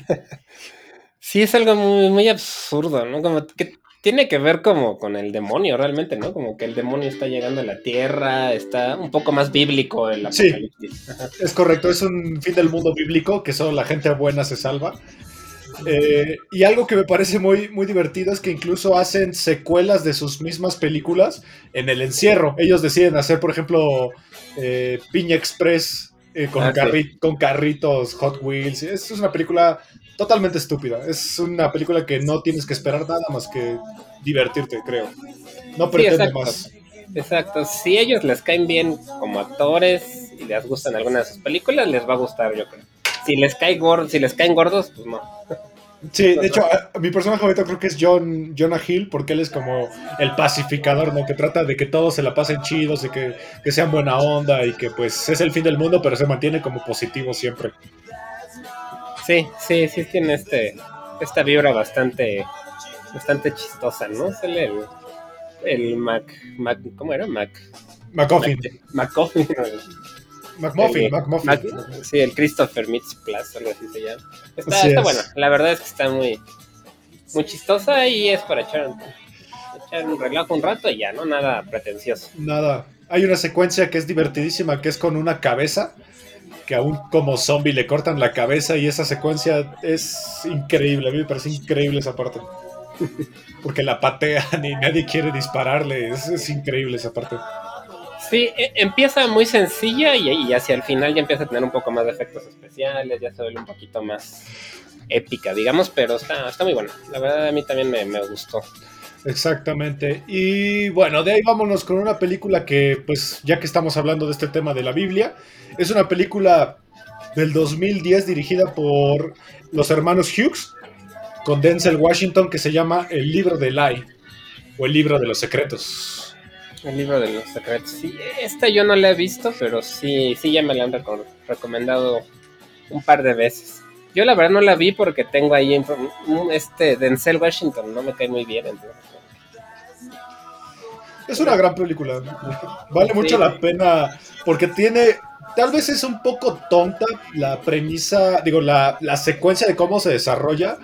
S2: Sí, es algo muy, muy absurdo, ¿no? Como que tiene que ver como con el demonio realmente, ¿no? Como que el demonio está llegando a la tierra, está un poco más bíblico el
S1: Sí.
S2: apocalipsis. Ajá. *laughs*
S1: Es correcto, es un fin del mundo bíblico que solo la gente buena se salva. Eh, y algo que me parece muy, muy divertido es que incluso hacen secuelas de sus mismas películas en el encierro. Ellos deciden hacer, por ejemplo, eh, Piña Express eh, con,
S2: Ah, sí.
S1: con carritos, Hot Wheels. Es, es una película totalmente estúpida. Es una película que no tienes que esperar nada más que divertirte, creo. No pretende
S2: exacto.
S1: más.
S2: Exacto, si a ellos les caen bien como actores y les gustan algunas de sus películas, les va a gustar, yo creo. Si les cae gordo, si les caen gordos, pues no.
S1: Sí, de hecho, a- a mi personaje favorito creo que es John, Jonah Hill, porque él es como el pacificador, ¿no? Que trata de que todos se la pasen chidos, que, que sean buena onda y que pues es el fin del mundo, pero se mantiene como positivo siempre.
S2: Sí, sí, sí tiene este esta vibra bastante bastante chistosa, ¿no? Sale el el Mac, Mac ¿cómo era? Mac
S1: McCoffin,
S2: Mac McCoffin.
S1: McMuffin,
S2: el-
S1: McMuffin.
S2: Mac- sí, el Christopher Mitz Plus, algo así se llama. Está,
S1: Así
S2: está
S1: es.
S2: buena, la verdad es que está muy muy chistosa y es para echar, echar un relajo un rato y ya, ¿no? Nada pretencioso.
S1: Nada. Hay una secuencia que es divertidísima, que es con una cabeza, que aún como zombie le cortan la cabeza y esa secuencia es increíble. A mí me parece increíble esa parte. *laughs* Porque la patean y nadie quiere dispararle. Es, increíble esa parte.
S2: Sí, e- empieza muy sencilla y, y hacia el final ya empieza a tener un poco más de efectos especiales, ya se vuelve un poquito más épica, digamos, pero está, está muy buena. La verdad a mí también me, me gustó.
S1: Exactamente. Y bueno, de ahí vámonos con una película que, pues, ya que estamos hablando de este tema de la Biblia, es una película del 2010 dirigida por los hermanos Hughes, con Denzel Washington, que se llama El libro de Lai, o El libro de los secretos.
S2: El libro de los secretos. Sí, esta yo no la he visto, pero sí, sí ya me la han reco- recomendado un par de veces. Yo la verdad no la vi porque tengo ahí un- este Denzel Washington, no me cae muy bien. entonces,
S1: Es una gran película. Vale mucho
S2: Sí.
S1: la pena porque tiene, tal vez es un poco tonta la premisa, digo, la, la secuencia de cómo se desarrolla.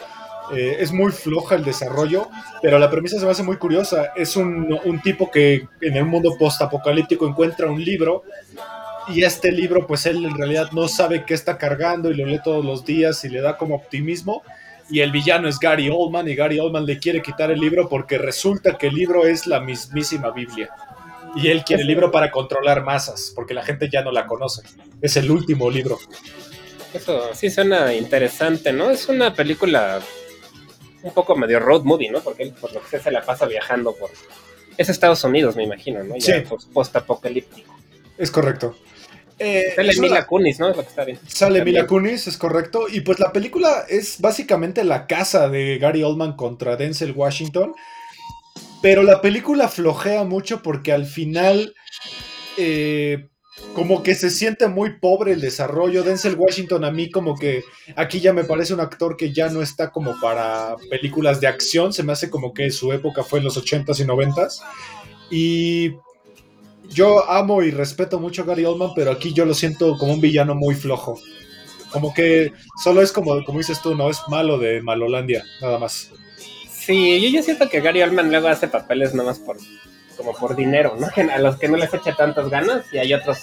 S1: Eh, es muy floja el desarrollo, pero la premisa se me hace muy curiosa. Es un, un tipo que en el mundo post-apocalíptico encuentra un libro y este libro, pues él en realidad no sabe qué está cargando y lo lee todos los días y le da como optimismo. Y el villano es Gary Oldman y Gary Oldman le quiere quitar el libro porque resulta que el libro es la mismísima Biblia. Y él quiere el libro para controlar masas, porque la gente ya no la conoce. Es el último libro.
S2: Eso sí suena interesante, ¿no? Es una película un poco medio road movie, ¿no? Porque él, por lo que sé, se la pasa viajando por... Es Estados Unidos, me imagino, ¿no? Ya
S1: Sí.
S2: post- post-apocalíptico.
S1: Es correcto. Eh,
S2: Sale Mila Kunis, ¿no? Es lo que está bien.
S1: Sale
S2: También.
S1: Mila Kunis, es correcto. Y pues la película es básicamente la casa de Gary Oldman contra Denzel Washington. Pero la película flojea mucho porque al final eh, como que se siente muy pobre el desarrollo. Denzel Washington a mí como que aquí ya me parece un actor que ya no está como para películas de acción. Se me hace como que su época fue en los 80s y 90s. Y yo amo y respeto mucho a Gary Oldman, pero aquí yo lo siento como un villano muy flojo. Como que solo es como, como dices tú, no es malo de Malolandia, nada más.
S2: Sí, yo, yo siento que Gary Oldman luego hace papeles nomás por como por dinero, ¿no? A los que no les echa tantas ganas y hay otros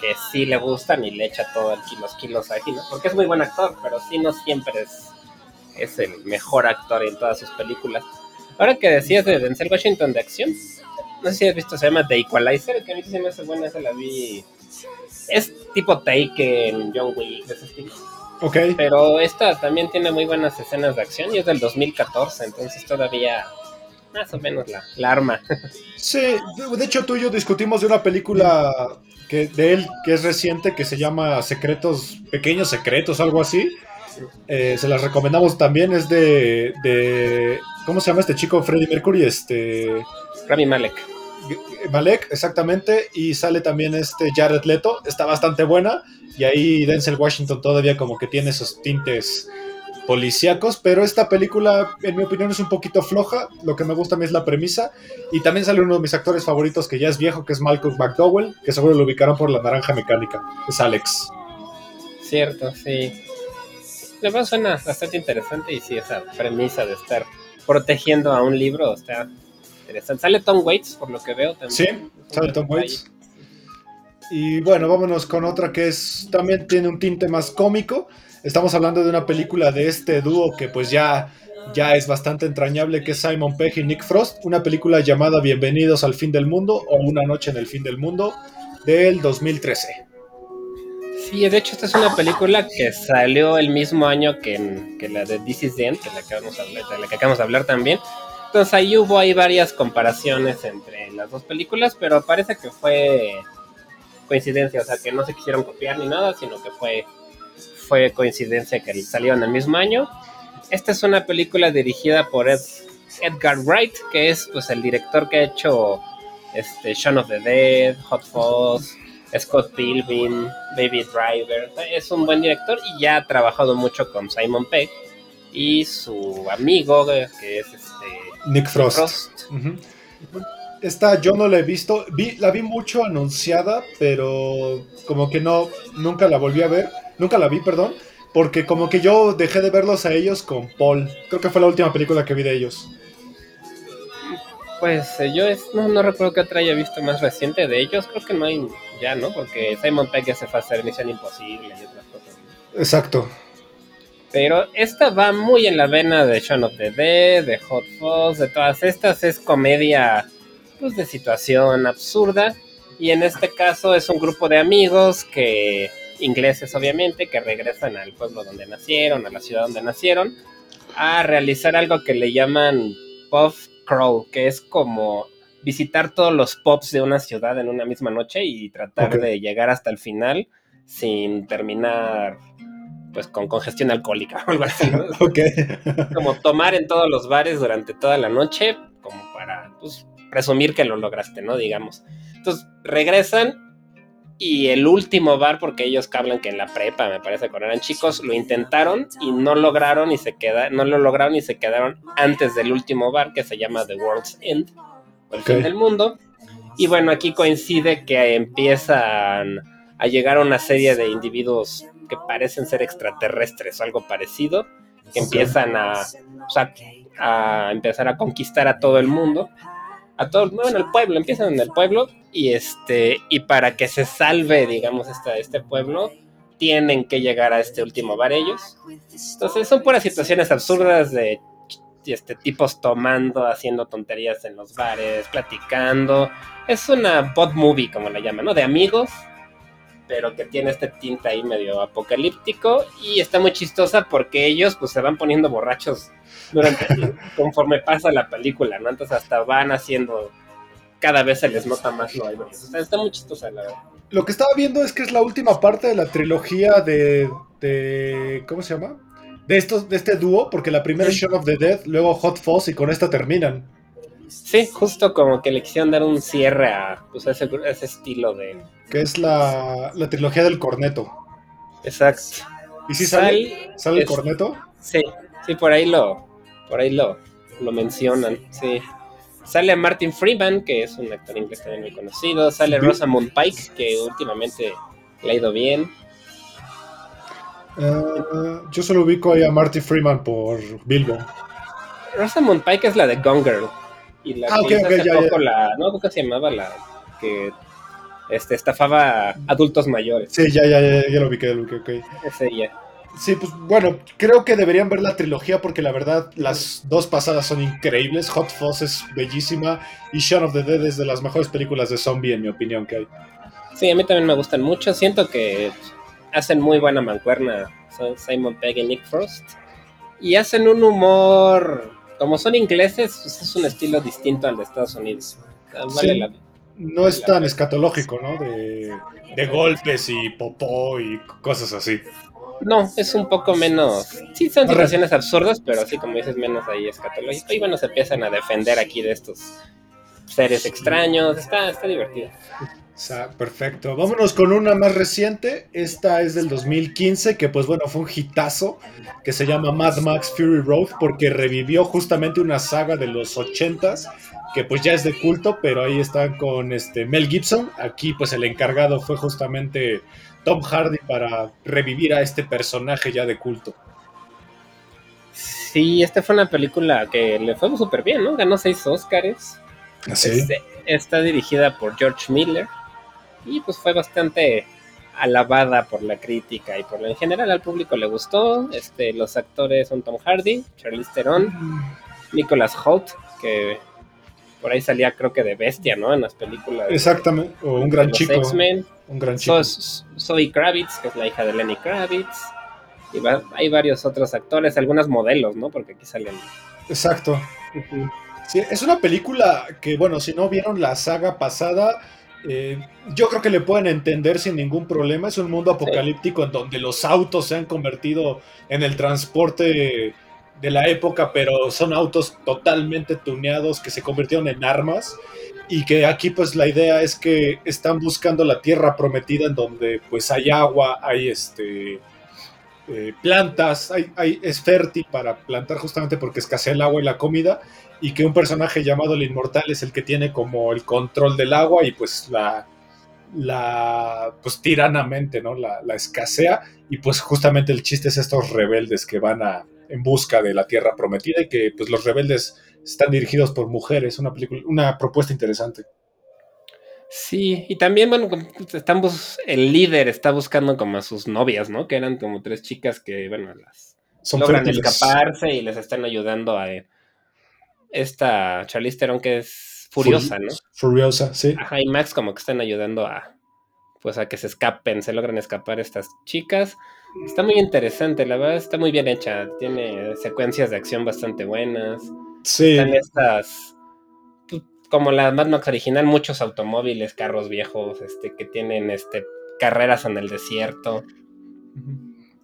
S2: que sí le gustan y le echa todo el kilos kilos ahí, ¿no? Porque es muy buen actor, pero sí no siempre es es el mejor actor en todas sus películas. Ahora que decías de Denzel Washington de acción, no sé si has visto, se llama The Equalizer, que a mí sí me hace buena, esa la vi. Es tipo Taken, John Wick, de ese estilo.
S1: Ok.
S2: Pero esta también tiene muy buenas escenas de acción y es del 2014, entonces todavía más o menos la, la arma. *laughs*
S1: Sí, de, de hecho tú y yo discutimos de una película que, de él que es reciente que se llama Secretos, Pequeños Secretos, algo así. Eh, se las recomendamos también, es de, de... ¿Cómo se llama este chico? Freddie Mercury, este...
S2: Rami Malek.
S1: Malek, exactamente, y sale también este Jared Leto, está bastante buena, y ahí Denzel Washington todavía como que tiene esos tintes policíacos, pero esta película, en mi opinión, es un poquito floja, lo que me gusta a mí es la premisa, y también sale uno de mis actores favoritos que ya es viejo, que es Malcolm McDowell, que seguro lo ubicaron por la naranja mecánica, es Alex.
S2: Cierto, sí. La verdad suena bastante interesante y sí, esa premisa de estar protegiendo a un libro está interesante. Sale Tom Waits, por lo que veo también.
S1: Sí, sale Tom Waits. Y bueno, vámonos con otra que es también tiene un tinte más cómico. Estamos hablando de una película de este dúo que pues ya, ya es bastante entrañable, que es Simon Pegg y Nick Frost. Una película llamada Bienvenidos al fin del mundo o Una noche en el fin del mundo del 2013.
S2: Sí, de hecho esta es una película que salió el mismo año que, que la de This is the End, que la que, vamos a hablar, de la que acabamos de hablar también. Entonces ahí hubo ahí varias comparaciones entre las dos películas, pero parece que fue coincidencia, o sea que no se quisieron copiar ni nada, sino que fue, fue coincidencia que salieron el mismo año. Esta es una película dirigida por Ed, Edgar Wright, que es pues el director que ha hecho este, Shaun of the Dead, Hot Fuzz, Scott Pilgrim, Baby Driver. Es un buen director y ya ha trabajado mucho con Simon Pegg y su amigo, que es
S1: Nick Frost. Frost. Uh -huh. Esta yo no la he visto, vi, la vi mucho anunciada, pero como que no, nunca la volví a ver, nunca la vi, perdón, porque como que yo dejé de verlos a ellos con Paul. Creo que fue la última película que vi de ellos.
S2: Pues eh, yo es, no, no, recuerdo que otra haya visto más reciente de ellos, creo que no hay ya, ¿no? Porque Simon Pegg ya se fue a hacer Misión Imposible y otras cosas.
S1: Exacto.
S2: Pero esta va muy en la vena de Shaun of the Dead, de Hot Fuzz, de todas estas. Es comedia pues, de situación absurda. Y en este caso es un grupo de amigos que, ingleses obviamente, que regresan al pueblo donde nacieron, a la ciudad donde nacieron, a realizar algo que le llaman pub crawl, que es como visitar todos los pubs de una ciudad en una misma noche y tratar okay. de llegar hasta el final sin terminar pues con congestión alcohólica o *laughs* algo así. ¿no? *laughs*
S1: okay. *laughs*
S2: Como tomar en todos los bares durante toda la noche, como para pues, presumir que lo lograste, ¿no? Digamos. Entonces regresan y el último bar, porque ellos hablan que en la prepa, me parece, cuando eran chicos, lo intentaron y no lograron y se queda, no lo lograron y se quedaron antes del último bar que se llama The World's End, o el okay. fin del mundo. Y bueno, aquí coincide que empiezan a llegar una serie de individuos que parecen ser extraterrestres o algo parecido, que empiezan a, o sea, a empezar a conquistar a todo el mundo, a todo, bueno, el pueblo, empiezan en el pueblo y este, y para que se salve, digamos, esta, este pueblo, tienen que llegar a este último bar ellos. Entonces son puras situaciones absurdas de este, tipos tomando, haciendo tonterías en los bares, platicando. Es una bot movie, como la llaman, ¿no? De amigos pero que tiene este tinte ahí medio apocalíptico y está muy chistosa porque ellos pues se van poniendo borrachos durante *laughs* conforme pasa la película, ¿no? Entonces hasta van haciendo cada vez se les nota más lo o sea, está muy chistosa la verdad.
S1: Lo que estaba viendo es que es la última parte de la trilogía de, de ¿cómo se llama? De estos de este dúo, porque la primera es Shaun of the Dead, luego Hot Fuzz y con esta terminan.
S2: Sí, justo como que le quisieron dar un cierre a, pues, a, ese, a ese, estilo de...
S1: Que es la, la, trilogía del corneto.
S2: Exacto.
S1: ¿Y si sale, Sal, sale es, el corneto?
S2: Sí, sí, por ahí lo, por ahí lo, lo mencionan, sí. Sale Martin Freeman, que es un actor inglés también muy conocido. Sale ¿Sí? Rosamund Pike, que últimamente le ha ido bien.
S1: Uh, yo solo ubico ahí a Martin Freeman por Bilbo.
S2: Rosamund Pike es la de Gone Girl. Y la
S1: ah,
S2: que
S1: okay, okay,
S2: hace
S1: ya,
S2: poco
S1: ya.
S2: la. No, ¿cómo se llamaba? La que este, estafaba a adultos mayores.
S1: Sí, ya, ya, ya, ya lo ubiqué, lo ubiqué, ok.
S2: Es ella.
S1: Sí, pues bueno, creo que deberían ver la trilogía porque la verdad las dos pasadas son increíbles. Hot Fuzz es bellísima y Shaun of the Dead es de las mejores películas de zombie en mi opinión que hay.
S2: Sí, a mí también me gustan mucho. Siento que hacen muy buena mancuerna Simon Pegg y Nick Frost. Y hacen un humor, como son ingleses, pues es un estilo distinto al de Estados Unidos.
S1: no es tan escatológico, ¿no? De, de golpes y popó y cosas así.
S2: No, es un poco menos. Sí, son situaciones absurdas, pero así como dices, menos ahí escatológico. Y bueno, se empiezan a defender aquí de estos seres extraños. Está, está divertido.
S1: Perfecto. Vámonos con una más reciente. Esta es del 2015, que pues bueno, fue un hitazo, que se llama Mad Max Fury Road, porque revivió justamente una saga de los 80s, que pues ya es de culto, pero ahí están con este Mel Gibson. Aquí pues el encargado fue justamente Tom Hardy para revivir a este personaje ya de culto.
S2: Sí, esta fue una película que le fue súper bien, ¿no? Ganó seis Oscars.
S1: ¿Sí? Este,
S2: está dirigida por George Miller y pues fue bastante alabada por la crítica y por en general al público le gustó. Este, los actores son Tom Hardy, Charlize Theron, Nicholas Holt, que por ahí salía creo que de bestia, ¿no? En las películas.
S1: Exactamente, o un gran chico. Un gran chico.
S2: Zoe Kravitz, que es la hija de Lenny Kravitz. Y hay varios otros actores, algunos modelos, ¿no? Porque aquí salen.
S1: Exacto. sí, es una película que, bueno, si no vieron la saga pasada, eh, yo creo que le pueden entender sin ningún problema. Es un mundo apocalíptico en donde los autos se han convertido en el transporte de la época, pero son autos totalmente tuneados que se convirtieron en armas y que aquí pues la idea es que están buscando la tierra prometida en donde pues hay agua, hay este eh, plantas, hay, es fértil para plantar justamente porque escasea el agua y la comida y que un personaje llamado el Inmortal es el que tiene como el control del agua y pues la, la pues tiranamente, ¿no? La, la escasea y pues justamente el chiste es estos rebeldes que van a, en busca de la tierra prometida y que pues los rebeldes están dirigidos por mujeres, una película, una propuesta interesante.
S2: Sí, y también, bueno, estamos, el líder está buscando como a sus novias, ¿no? Que eran como tres chicas que, bueno, las logran escaparse y les están ayudando a, esta Charlize Theron que es furiosa, ¿no?
S1: Furiosa, sí.
S2: Ajá, y Max como que están ayudando a pues a que se escapen, se logran escapar estas chicas. Está muy interesante, la verdad está muy bien hecha, tiene secuencias de acción bastante buenas.
S1: Sí.
S2: Están estas como la Mad Max original, muchos automóviles, carros viejos, este, que tienen este carreras en el desierto.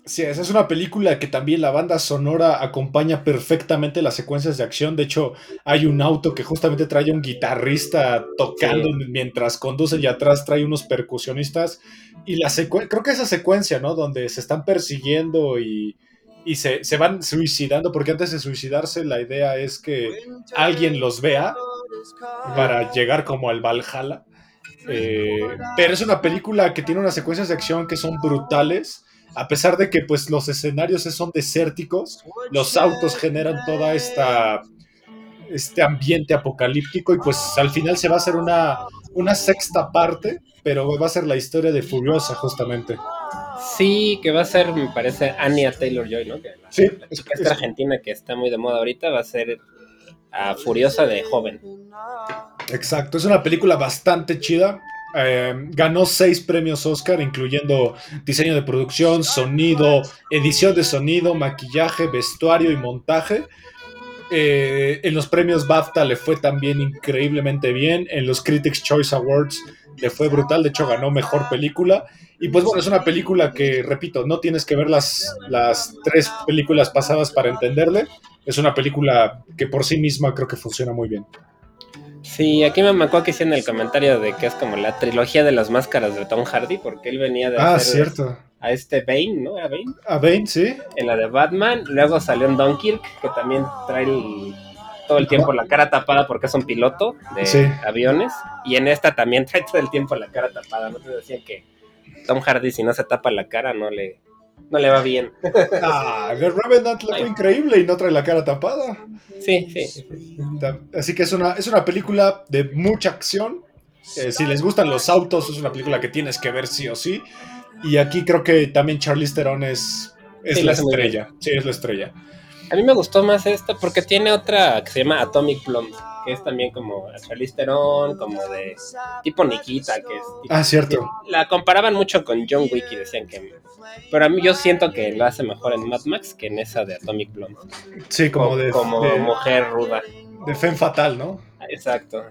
S1: Sí, esa es una película que también la banda sonora acompaña perfectamente las secuencias de acción. De hecho, hay un auto que justamente trae un guitarrista tocando mientras conduce y atrás trae unos percusionistas. Y la creo que esa secuencia, ¿no? Donde se están persiguiendo y, se, van suicidando, porque antes de suicidarse la idea es que alguien los vea para llegar como al Valhalla. Eh, pero es una película que tiene unas secuencias de acción que son brutales a pesar de que pues los escenarios son desérticos, los autos generan toda esta este ambiente apocalíptico y pues al final se va a hacer una, una sexta parte, pero va a ser la historia de Furiosa justamente.
S2: Sí, que va a ser, me parece, Anya Taylor Joy, ¿no? Que
S1: sí,
S2: es, argentina que está muy de moda ahorita va a ser Furiosa de joven.
S1: Exacto, es una película bastante chida. Em, ganó seis premios Oscar, incluyendo diseño de producción, sonido, edición de sonido, maquillaje, vestuario y montaje. Eh, en los premios BAFTA le fue también increíblemente bien. En los Critics Choice Awards le fue brutal. De hecho, ganó mejor película. Y pues bueno, es una película que, repito, no tienes que ver las, las tres películas pasadas para entenderle. Es una película que por sí misma creo que funciona muy bien.
S2: Sí, aquí me acuerdo que hicieron el comentario de que es como la trilogía de las máscaras de Tom Hardy, porque él venía de
S1: ah, cierto.
S2: a este Bane, ¿no? A Bane.
S1: A Bane, sí.
S2: En la de Batman, luego salió en Dunkirk, que también trae todo el tiempo la cara tapada porque es un piloto de aviones, y en esta también *laughs* trae todo el tiempo la cara tapada, ¿no? Te decían que Tom Hardy si no se tapa la cara no le no le va bien. *laughs*
S1: Ah, The Revenant le fue increíble y no trae la cara tapada.
S2: Sí, sí.
S1: Así que es una, es una película de mucha acción. Eh, si les gustan los autos, es una película que tienes que ver sí o sí. Y aquí creo que también Charlize Theron es es
S2: Sí,
S1: la estrella. Sí, es la estrella.
S2: A mí me gustó más esta porque tiene otra que se llama Atomic Blonde, que es también como Charlize Theron, como de tipo Nikita, que es tipo-
S1: Ah, cierto.
S2: la comparaban mucho con John Wick y decían que pero a mí yo siento que lo hace mejor en Mad Max que en esa de Atomic Blonde.
S1: Sí, como de,
S2: como
S1: de,
S2: mujer ruda.
S1: de Femme Fatal, ¿no?
S2: Exacto.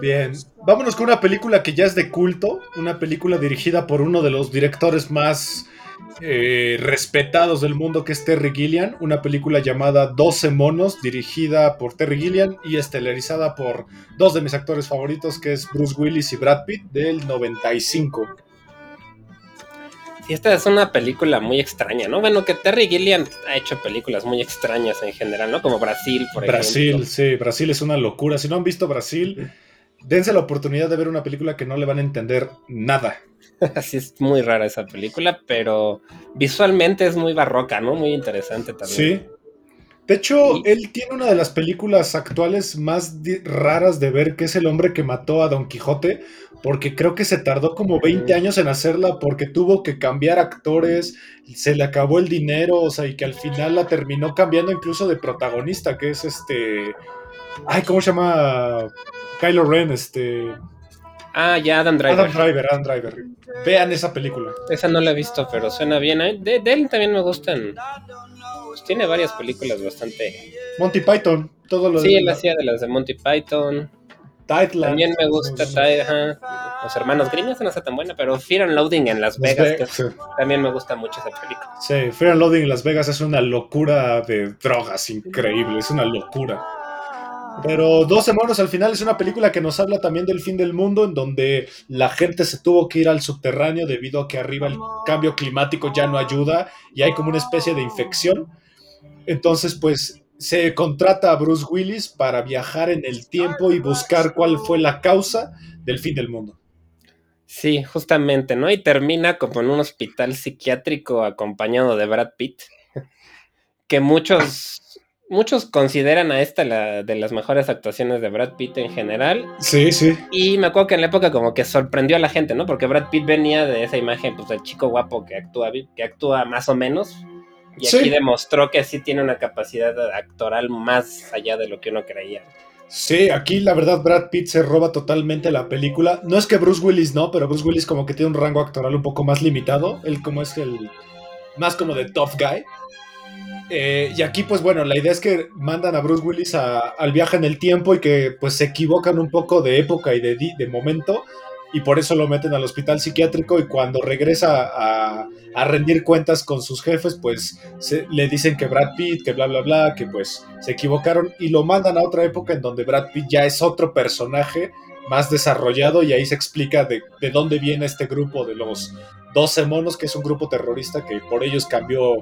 S1: Bien, vámonos con una película que ya es de culto, una película dirigida por uno de los directores más eh, respetados del mundo, que es Terry Gilliam, una película llamada 12 monos, dirigida por Terry Gilliam y estelarizada por dos de mis actores favoritos, que es Bruce Willis y Brad Pitt, del 95.
S2: Sí, esta es una película muy extraña, ¿no? Bueno, que Terry Gilliam ha hecho películas muy extrañas en general, ¿no? Como Brasil, por
S1: Brasil,
S2: ejemplo.
S1: sí, Brasil es una locura. Si no han visto Brasil, dense la oportunidad de ver una película que no le van a entender nada. *laughs*
S2: Así es muy rara esa película, pero visualmente es muy barroca, ¿no? Muy interesante también.
S1: Sí. De hecho,
S2: Y-
S1: él tiene una de las películas actuales más raras de ver, que es El hombre que mató a Don Quijote, porque creo que se tardó como 20 años en hacerla porque tuvo que cambiar actores, se le acabó el dinero, o sea, y que al final la terminó cambiando incluso de protagonista, que es este... Ay, ¿cómo se llama? Kylo Ren, este...
S2: Ah, ya Adam Driver.
S1: Adam Driver, Adam Driver. Vean esa película.
S2: Esa no la he visto, pero suena bien. ¿eh? De, de él también me gustan. Pues tiene varias películas bastante.
S1: Monty Python, todo lo
S2: Sí,
S1: de
S2: él hacía de las de Monty Python.
S1: Tightland.
S2: También me gusta Ty- ajá, Los hermanos Grimm, no está tan buena, pero Fear and Loading en Las Vegas,
S1: Ve-
S2: que
S1: sí.
S2: también me gusta mucho esa película.
S1: Sí, Fear and Loading en Las Vegas es una locura de drogas increíble, es una locura. Pero 12 monos al final es una película que nos habla también del fin del mundo, en donde la gente se tuvo que ir al subterráneo debido a que arriba el cambio climático ya no ayuda y hay como una especie de infección. Entonces, pues se contrata a Bruce Willis para viajar en el tiempo y buscar cuál fue la causa del fin del mundo.
S2: Sí, justamente, ¿no? Y termina como en un hospital psiquiátrico acompañado de Brad Pitt, *laughs* que muchos, muchos consideran a esta la, de las mejores actuaciones de Brad Pitt en general.
S1: Sí, sí.
S2: Y me acuerdo que en la época como que sorprendió a la gente, ¿no? Porque Brad Pitt venía de esa imagen, pues, del chico guapo que actúa, que actúa más o menos. Y
S1: Sí.
S2: aquí demostró que sí tiene una capacidad actoral más allá de lo que uno creía.
S1: Sí, aquí la verdad Brad Pitt se roba totalmente la película. No es que Bruce Willis no, pero Bruce Willis como que tiene un rango actoral un poco más limitado. Él como es el más como de tough guy. Eh, y aquí pues bueno, la idea es que mandan a Bruce Willis a- al viaje en el tiempo y que pues se equivocan un poco de época y de, de momento. Y por eso lo meten al hospital psiquiátrico y cuando regresa a, a rendir cuentas con sus jefes, pues se- le dicen que Brad Pitt, que bla, bla, bla, que pues se equivocaron y lo mandan a otra época en donde Brad Pitt ya es otro personaje más desarrollado y ahí se explica de, de dónde viene este grupo de los 12 monos, que es un grupo terrorista que por ellos cambió,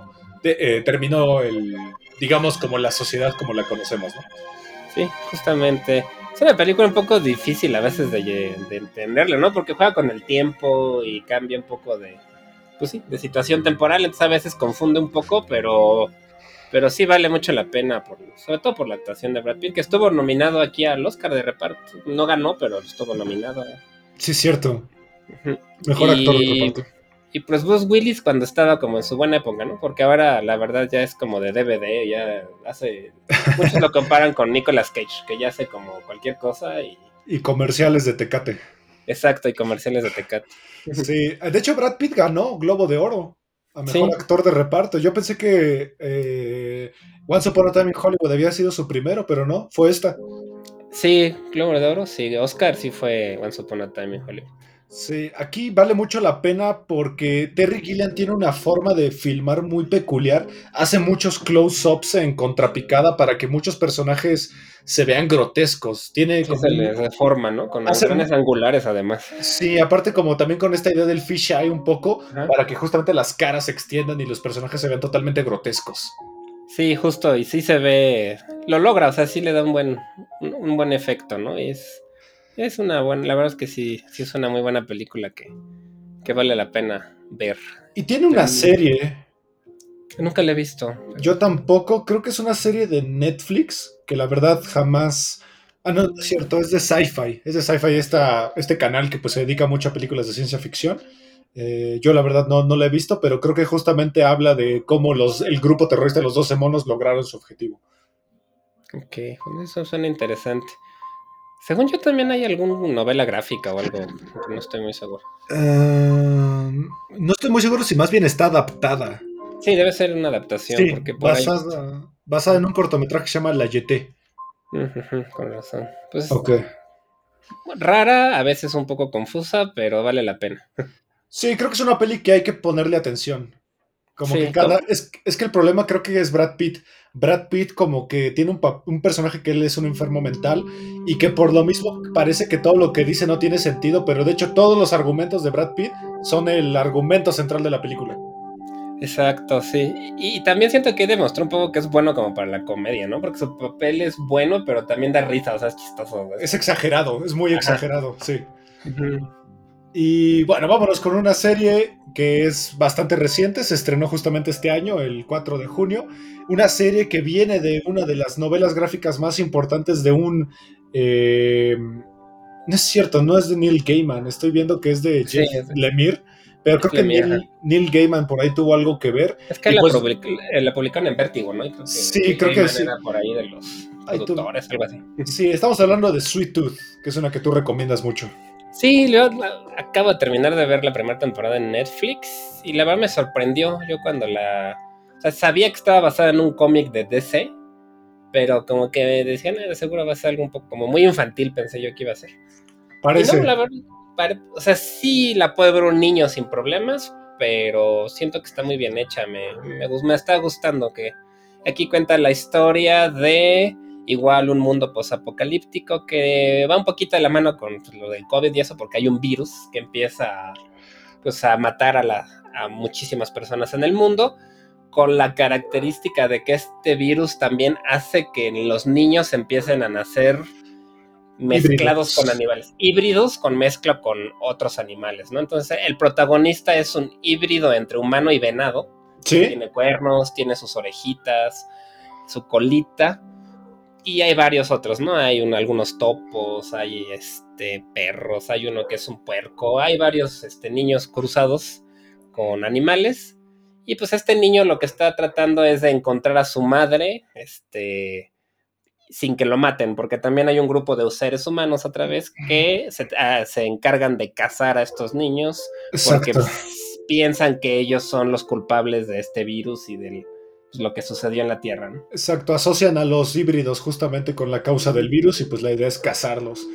S1: de- eh, terminó el, digamos, como la sociedad como la conocemos, ¿no?
S2: Sí, justamente. Es una película un poco difícil a veces de, de entenderle, ¿no? Porque juega con el tiempo y cambia un poco de, pues sí, de situación temporal, entonces a veces confunde un poco, pero, pero sí vale mucho la pena, por, sobre todo por la actuación de Brad Pitt, que estuvo nominado aquí al Oscar de reparto. No ganó, pero estuvo nominado.
S1: Sí, es cierto. Mejor
S2: Y-
S1: actor de reparto.
S2: Y pues Bruce Willis cuando estaba como en su buena época, ¿no? Porque ahora la verdad ya es como de DVD, ya hace... Muchos lo comparan con Nicolas Cage, que ya hace como cualquier cosa y...
S1: Y comerciales de Tecate.
S2: Exacto, y comerciales de Tecate. *laughs*
S1: Sí, de hecho Brad Pitt ganó Globo de Oro a mejor
S2: Sí.
S1: actor de reparto. Yo pensé que eh, Once Upon a Time in Hollywood había sido su primero, pero no, fue esta.
S2: Sí, Globo de Oro, sí, Oscar sí fue Once Upon a Time in Hollywood.
S1: Sí, aquí vale mucho la pena porque Terry Gilliam tiene una forma de filmar muy peculiar. Hace muchos close-ups en contrapicada para que muchos personajes se vean grotescos. Tiene
S2: Sí,
S1: como
S2: se reforma, ¿no? Con grandes angulares además.
S1: Sí, aparte como también con esta idea del fisheye un poco,
S2: Ajá.
S1: para que justamente las caras se extiendan y los personajes se vean totalmente grotescos.
S2: Sí, justo, y sí se ve, lo logra, o sea, sí le da un buen, un buen efecto, ¿no? Y es, es una buena, la verdad es que sí, sí es una muy buena película que, que vale la pena ver.
S1: Y tiene una
S2: Sí.
S1: serie,
S2: Nunca la he visto.
S1: yo tampoco, creo que es una serie de Netflix, que la verdad jamás... Ah, no, no es cierto, es de Sci-Fi, es de Sci-Fi esta, este canal que pues se dedica mucho a películas de ciencia ficción. Eh, yo la verdad no, no la he visto, pero creo que justamente habla de cómo los, el grupo terrorista de los 12 monos lograron su objetivo.
S2: Ok, eso suena interesante. Según yo también hay alguna novela gráfica o algo, no estoy muy seguro.
S1: Eh, no estoy muy seguro si más bien está adaptada.
S2: Sí, debe ser una adaptación. porque
S1: basada, basada, en un cortometraje que se llama La Yete.
S2: con razón. Pues, Rara, a veces un poco confusa, pero vale la pena.
S1: Sí, creo que es una peli que hay que ponerle atención. Como que cada. Es, que el problema creo que es Brad Pitt. Brad Pitt, como que tiene un, un, personaje que él es un enfermo mental y que por lo mismo parece que todo lo que dice no tiene sentido, pero de hecho todos los argumentos de Brad Pitt son el argumento central de la película.
S2: Exacto, sí. Y, también siento que demostró un poco que es bueno como para la comedia, ¿no? Porque su papel es bueno, pero también da risa, o sea, es chistoso.
S1: Es exagerado, es muy exagerado, sí. Y bueno, vámonos con una serie que es bastante reciente, se estrenó justamente este año, el 4 de junio. Una serie que viene de una de las novelas gráficas más importantes de un... Eh, no es cierto, no es de Neil Gaiman, estoy viendo que es de Jeff Lemire pero creo que Neil, Gaiman por ahí tuvo algo que ver.
S2: Es que la, pues, eh, la, publicaron en Vertigo, ¿no?
S1: sí, creo que sí.
S2: Era por ahí de los productores, algo así.
S1: Sí, estamos hablando de Sweet Tooth, que es una que tú recomiendas mucho.
S2: Sí, yo acabo de terminar de ver la primera temporada en Netflix y la verdad me sorprendió. Yo cuando la. O sea, sabía que estaba basada en un cómic de DC, pero como que decían, de seguro va a ser algo un poco como muy infantil, pensé yo que iba a ser.
S1: Parece.
S2: no, la verdad, o sea, sí la puede ver un niño sin problemas, pero siento que está muy bien hecha. Me, me, está gustando que aquí cuenta la historia de igual un mundo posapocalíptico que va un poquito de la mano con lo del COVID y eso, porque hay un virus que empieza pues, a matar a, la, a muchísimas personas en el mundo, con la característica de que este virus también hace que los niños empiecen a nacer mezclados con animales, híbridos con mezcla con otros animales, ¿no? Entonces el protagonista es un híbrido entre humano y venado. Tiene cuernos, tiene sus orejitas, su colita. Y hay varios otros, ¿no? Hay algunos topos, hay este, perros, hay uno que es un puerco, hay varios este, niños cruzados con animales. Y pues este niño lo que está tratando es de encontrar a su madre, este, sin que lo maten, porque también hay un grupo de seres humanos otra vez que ah, se, encargan de cazar a estos niños porque piensan que ellos son los culpables de este virus y de pues, lo que sucedió en la Tierra.
S1: Exacto, asocian a los híbridos justamente con la causa del virus y pues la idea es cazarlos.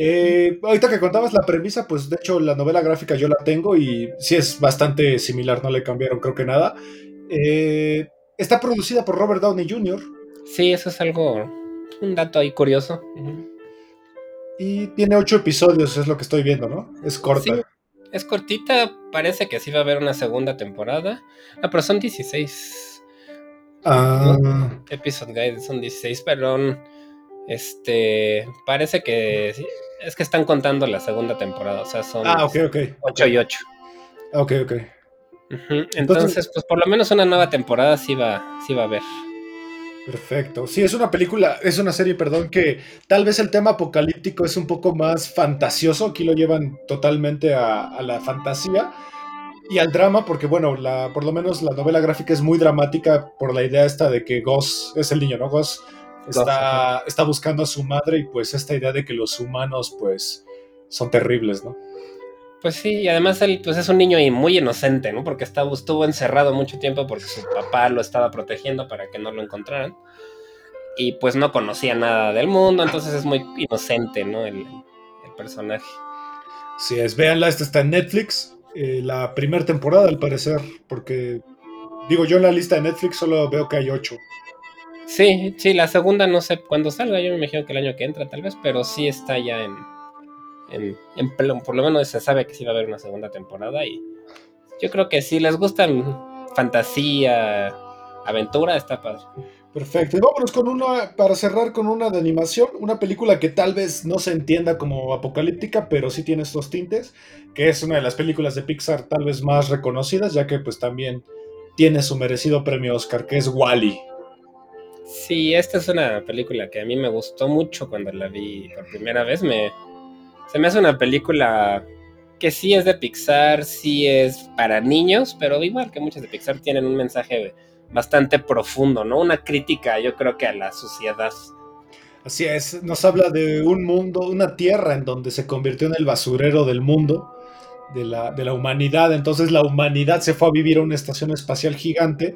S1: Eh, ahorita que contabas la premisa, pues de hecho la novela gráfica yo la tengo y sí es bastante similar, no le cambiaron creo que nada. Eh, está producida por Robert Downey Jr.
S2: Sí, eso es algo un dato ahí curioso.
S1: Y tiene ocho episodios, es lo que estoy viendo, ¿no? Es corta.
S2: es cortita, parece que sí va a haber una segunda temporada. Ah, pero son 16.
S1: Ah.
S2: Episode Guide son 16, pero este parece que es que están contando la segunda temporada, o sea, son
S1: ah, ok, ok.
S2: 8 y 8.
S1: Ok, ok.
S2: Entonces, pues por lo menos una nueva temporada sí va, sí va a haber.
S1: Perfecto. Sí, es una película, es una serie, perdón, que tal vez el tema apocalíptico es un poco más fantasioso. Aquí lo llevan totalmente a, la fantasía y al drama, porque bueno, la, por lo menos la novela gráfica es muy dramática por la idea esta de que Goss es el niño, ¿no? Goss está, está buscando a su madre y pues esta idea de que los humanos pues son terribles, ¿no?
S2: Pues sí, y además él pues es un niño muy inocente, ¿no? Porque estaba, estuvo encerrado mucho tiempo porque su papá lo estaba protegiendo para que no lo encontraran. Y pues no conocía nada del mundo, entonces es muy inocente, ¿no? El, personaje.
S1: Sí, es, véanla, esta está en Netflix. Eh, la primera temporada, al parecer, porque digo, yo en la lista de Netflix solo veo que hay ocho.
S2: Sí, sí, la segunda no sé cuándo salga, yo me imagino que el año que entra tal vez, pero sí está ya en, en, por lo menos se sabe que sí va a haber una segunda temporada y yo creo que si les gustan fantasía, aventura, está padre.
S1: Perfecto. Y vámonos con una, para cerrar con una de animación, una película que tal vez no se entienda como apocalíptica, pero sí tiene estos tintes, que es una de las películas de Pixar tal vez más reconocidas, ya que pues también tiene su merecido premio Oscar, que es Wally.
S2: Sí, esta es una película que a mí me gustó mucho cuando la vi por primera vez. Me, se me hace una película que sí es de Pixar, sí es para niños, pero igual que muchas de Pixar tienen un mensaje bastante profundo, ¿no? Una crítica, yo creo que a la sociedad.
S1: Así es, nos habla de un mundo, una tierra en donde se convirtió en el basurero del mundo, de la, de la humanidad. Entonces la humanidad se fue a vivir a una estación espacial gigante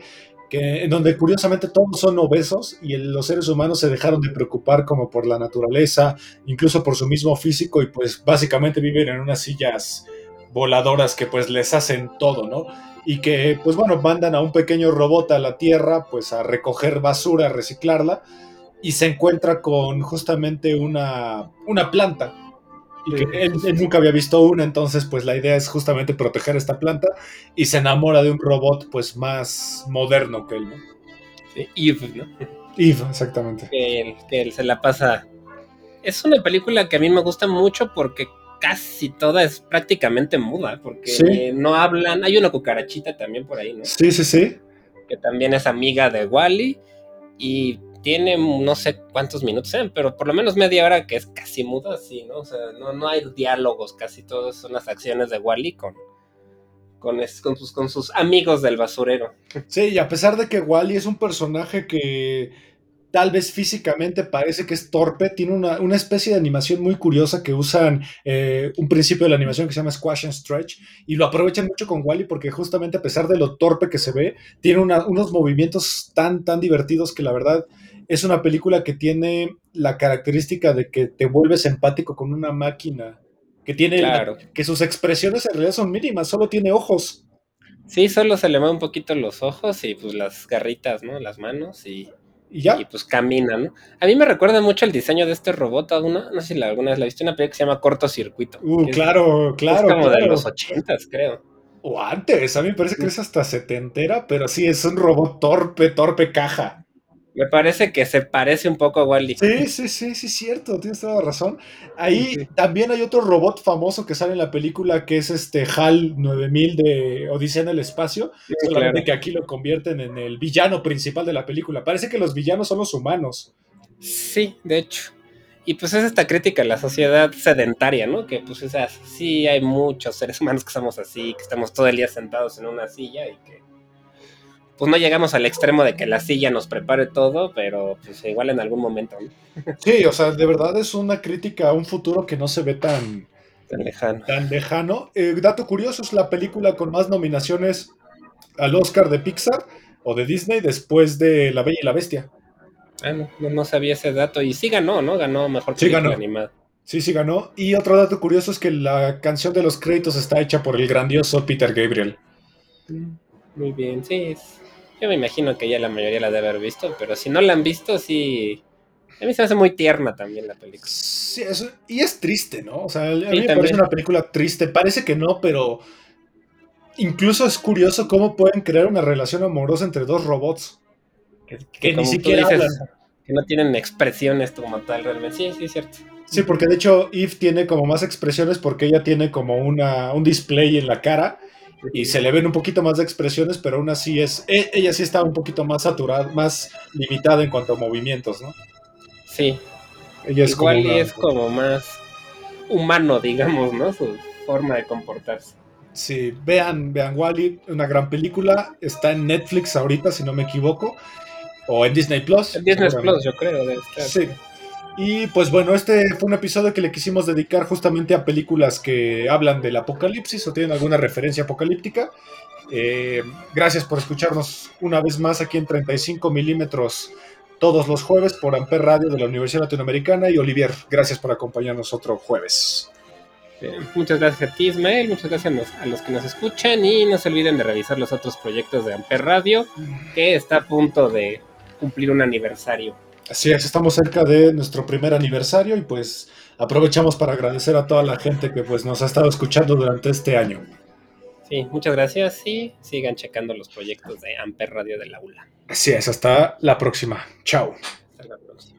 S1: en donde curiosamente todos son obesos y los seres humanos se dejaron de preocupar como por la naturaleza, incluso por su mismo físico y pues básicamente viven en unas sillas voladoras que pues les hacen todo, ¿no? Y que pues bueno, mandan a un pequeño robot a la Tierra pues a recoger basura, a reciclarla y se encuentra con justamente una, una planta y que él, nunca había visto una, entonces pues la idea es justamente proteger esta planta y se enamora de un robot pues más moderno que él, ¿no?
S2: Eve, ¿no?
S1: Eve, exactamente.
S2: Que él, que él se la pasa. Es una película que a mí me gusta mucho porque casi toda es prácticamente muda, porque no hablan. Hay una cucarachita también por ahí, ¿no?
S1: Sí, sí, sí.
S2: Que también es amiga de Wally. Y tiene no sé cuántos minutos sean, pero por lo menos media hora que es casi muda, sí, ¿no? O sea, no, hay diálogos, casi todas son las acciones de Wally con, con, con, sus, con sus amigos del basurero.
S1: Sí, y a pesar de que Wally es un personaje que tal vez físicamente parece que es torpe, tiene una, especie de animación muy curiosa que usan eh, un principio de la animación que se llama Squash and Stretch y lo aprovechan mucho con Wally porque justamente a pesar de lo torpe que se ve, tiene unos movimientos tan, tan divertidos que la verdad es una película que tiene la característica de que te vuelves empático con una máquina que tiene que sus expresiones en realidad son mínimas, solo tiene ojos.
S2: Sí, solo se le mueven un poquito los ojos y pues las garritas, ¿no? Las manos y,
S1: y ya.
S2: Y pues camina, ¿no? A mí me recuerda mucho el diseño de este robot, una, no sé si alguna vez la viste, una película que se llama Cortocircuito.
S1: Uh, claro, claro.
S2: Es como de los ochentas, creo.
S1: O antes, a mí me parece que es hasta setentera, pero sí, es un robot torpe, torpe caja.
S2: Me parece que se parece un poco a Wally.
S1: Sí, sí, sí, sí, cierto, tienes toda la razón. Ahí también hay otro robot famoso que sale en la película que es este HAL 9000 de Odisea en el espacio. solamente que aquí lo convierten en el villano principal de la película. Parece que los villanos son los humanos.
S2: Sí, de hecho. Y pues es esta crítica a la sociedad sedentaria, ¿no? Que pues o sea, sí hay muchos seres humanos que somos así, que estamos todo el día sentados en una silla y que pues no llegamos al extremo de que la silla nos prepare todo, pero pues igual en algún momento.
S1: Sí, o sea, de verdad es una crítica a un futuro que no se ve tan,
S2: lejano.
S1: Tan lejano. Eh, dato curioso, es la película con más nominaciones al Oscar de Pixar o de Disney después de La Bella y la Bestia.
S2: Ah, no, no, sabía ese dato. Y sí ganó, ¿no? Ganó mejor película sí, ganó. animada.
S1: Sí, sí ganó. Y otro dato curioso es que la canción de los créditos está hecha por el grandioso Peter Gabriel.
S2: Mm, muy bien, sí. Yo me imagino que ya la mayoría la debe haber visto, pero si no la han visto, sí. A mí se me hace muy tierna también la película.
S1: Sí, y es triste, ¿no? O sea, a mí me parece una película triste. Parece que no, pero incluso es curioso cómo pueden crear una relación amorosa entre dos robots.
S2: Que, ni siquiera hablan. Que no tienen expresiones como tal realmente. Sí, sí, es cierto.
S1: Sí, porque de hecho Eve tiene como más expresiones porque ella tiene como una, un display en la cara y se le ven un poquito más de expresiones, pero aún así es, e, ella sí está un poquito más saturada, más limitada en cuanto a movimientos, ¿no?
S2: Sí. Ella es Igual como es como más humano, digamos, ¿no? Su forma de comportarse.
S1: Sí, vean, vean Wally, una gran película, está en Netflix ahorita, si no me equivoco, o en Disney Plus.
S2: En Disney Plus, yo creo, debe estar.
S1: Sí, y pues bueno, este fue un episodio que le quisimos dedicar justamente a películas que hablan del apocalipsis o tienen alguna referencia apocalíptica. Eh, gracias por escucharnos una vez más aquí en 35 milímetros todos los jueves por Amper Radio de la Universidad Latinoamericana. Y Olivier, gracias por acompañarnos otro jueves.
S2: muchas gracias a ti, Ismael. Muchas gracias a los que nos escuchan. Y no se olviden de revisar los otros proyectos de Amper Radio, que está a punto de cumplir un aniversario.
S1: Así es, estamos cerca de nuestro primer aniversario y pues aprovechamos para agradecer a toda la gente que pues nos ha estado escuchando durante este año.
S2: Sí, muchas gracias y sigan checando los proyectos de Amper Radio del Aula.
S1: Así es, hasta la próxima. Chao. Hasta la próxima.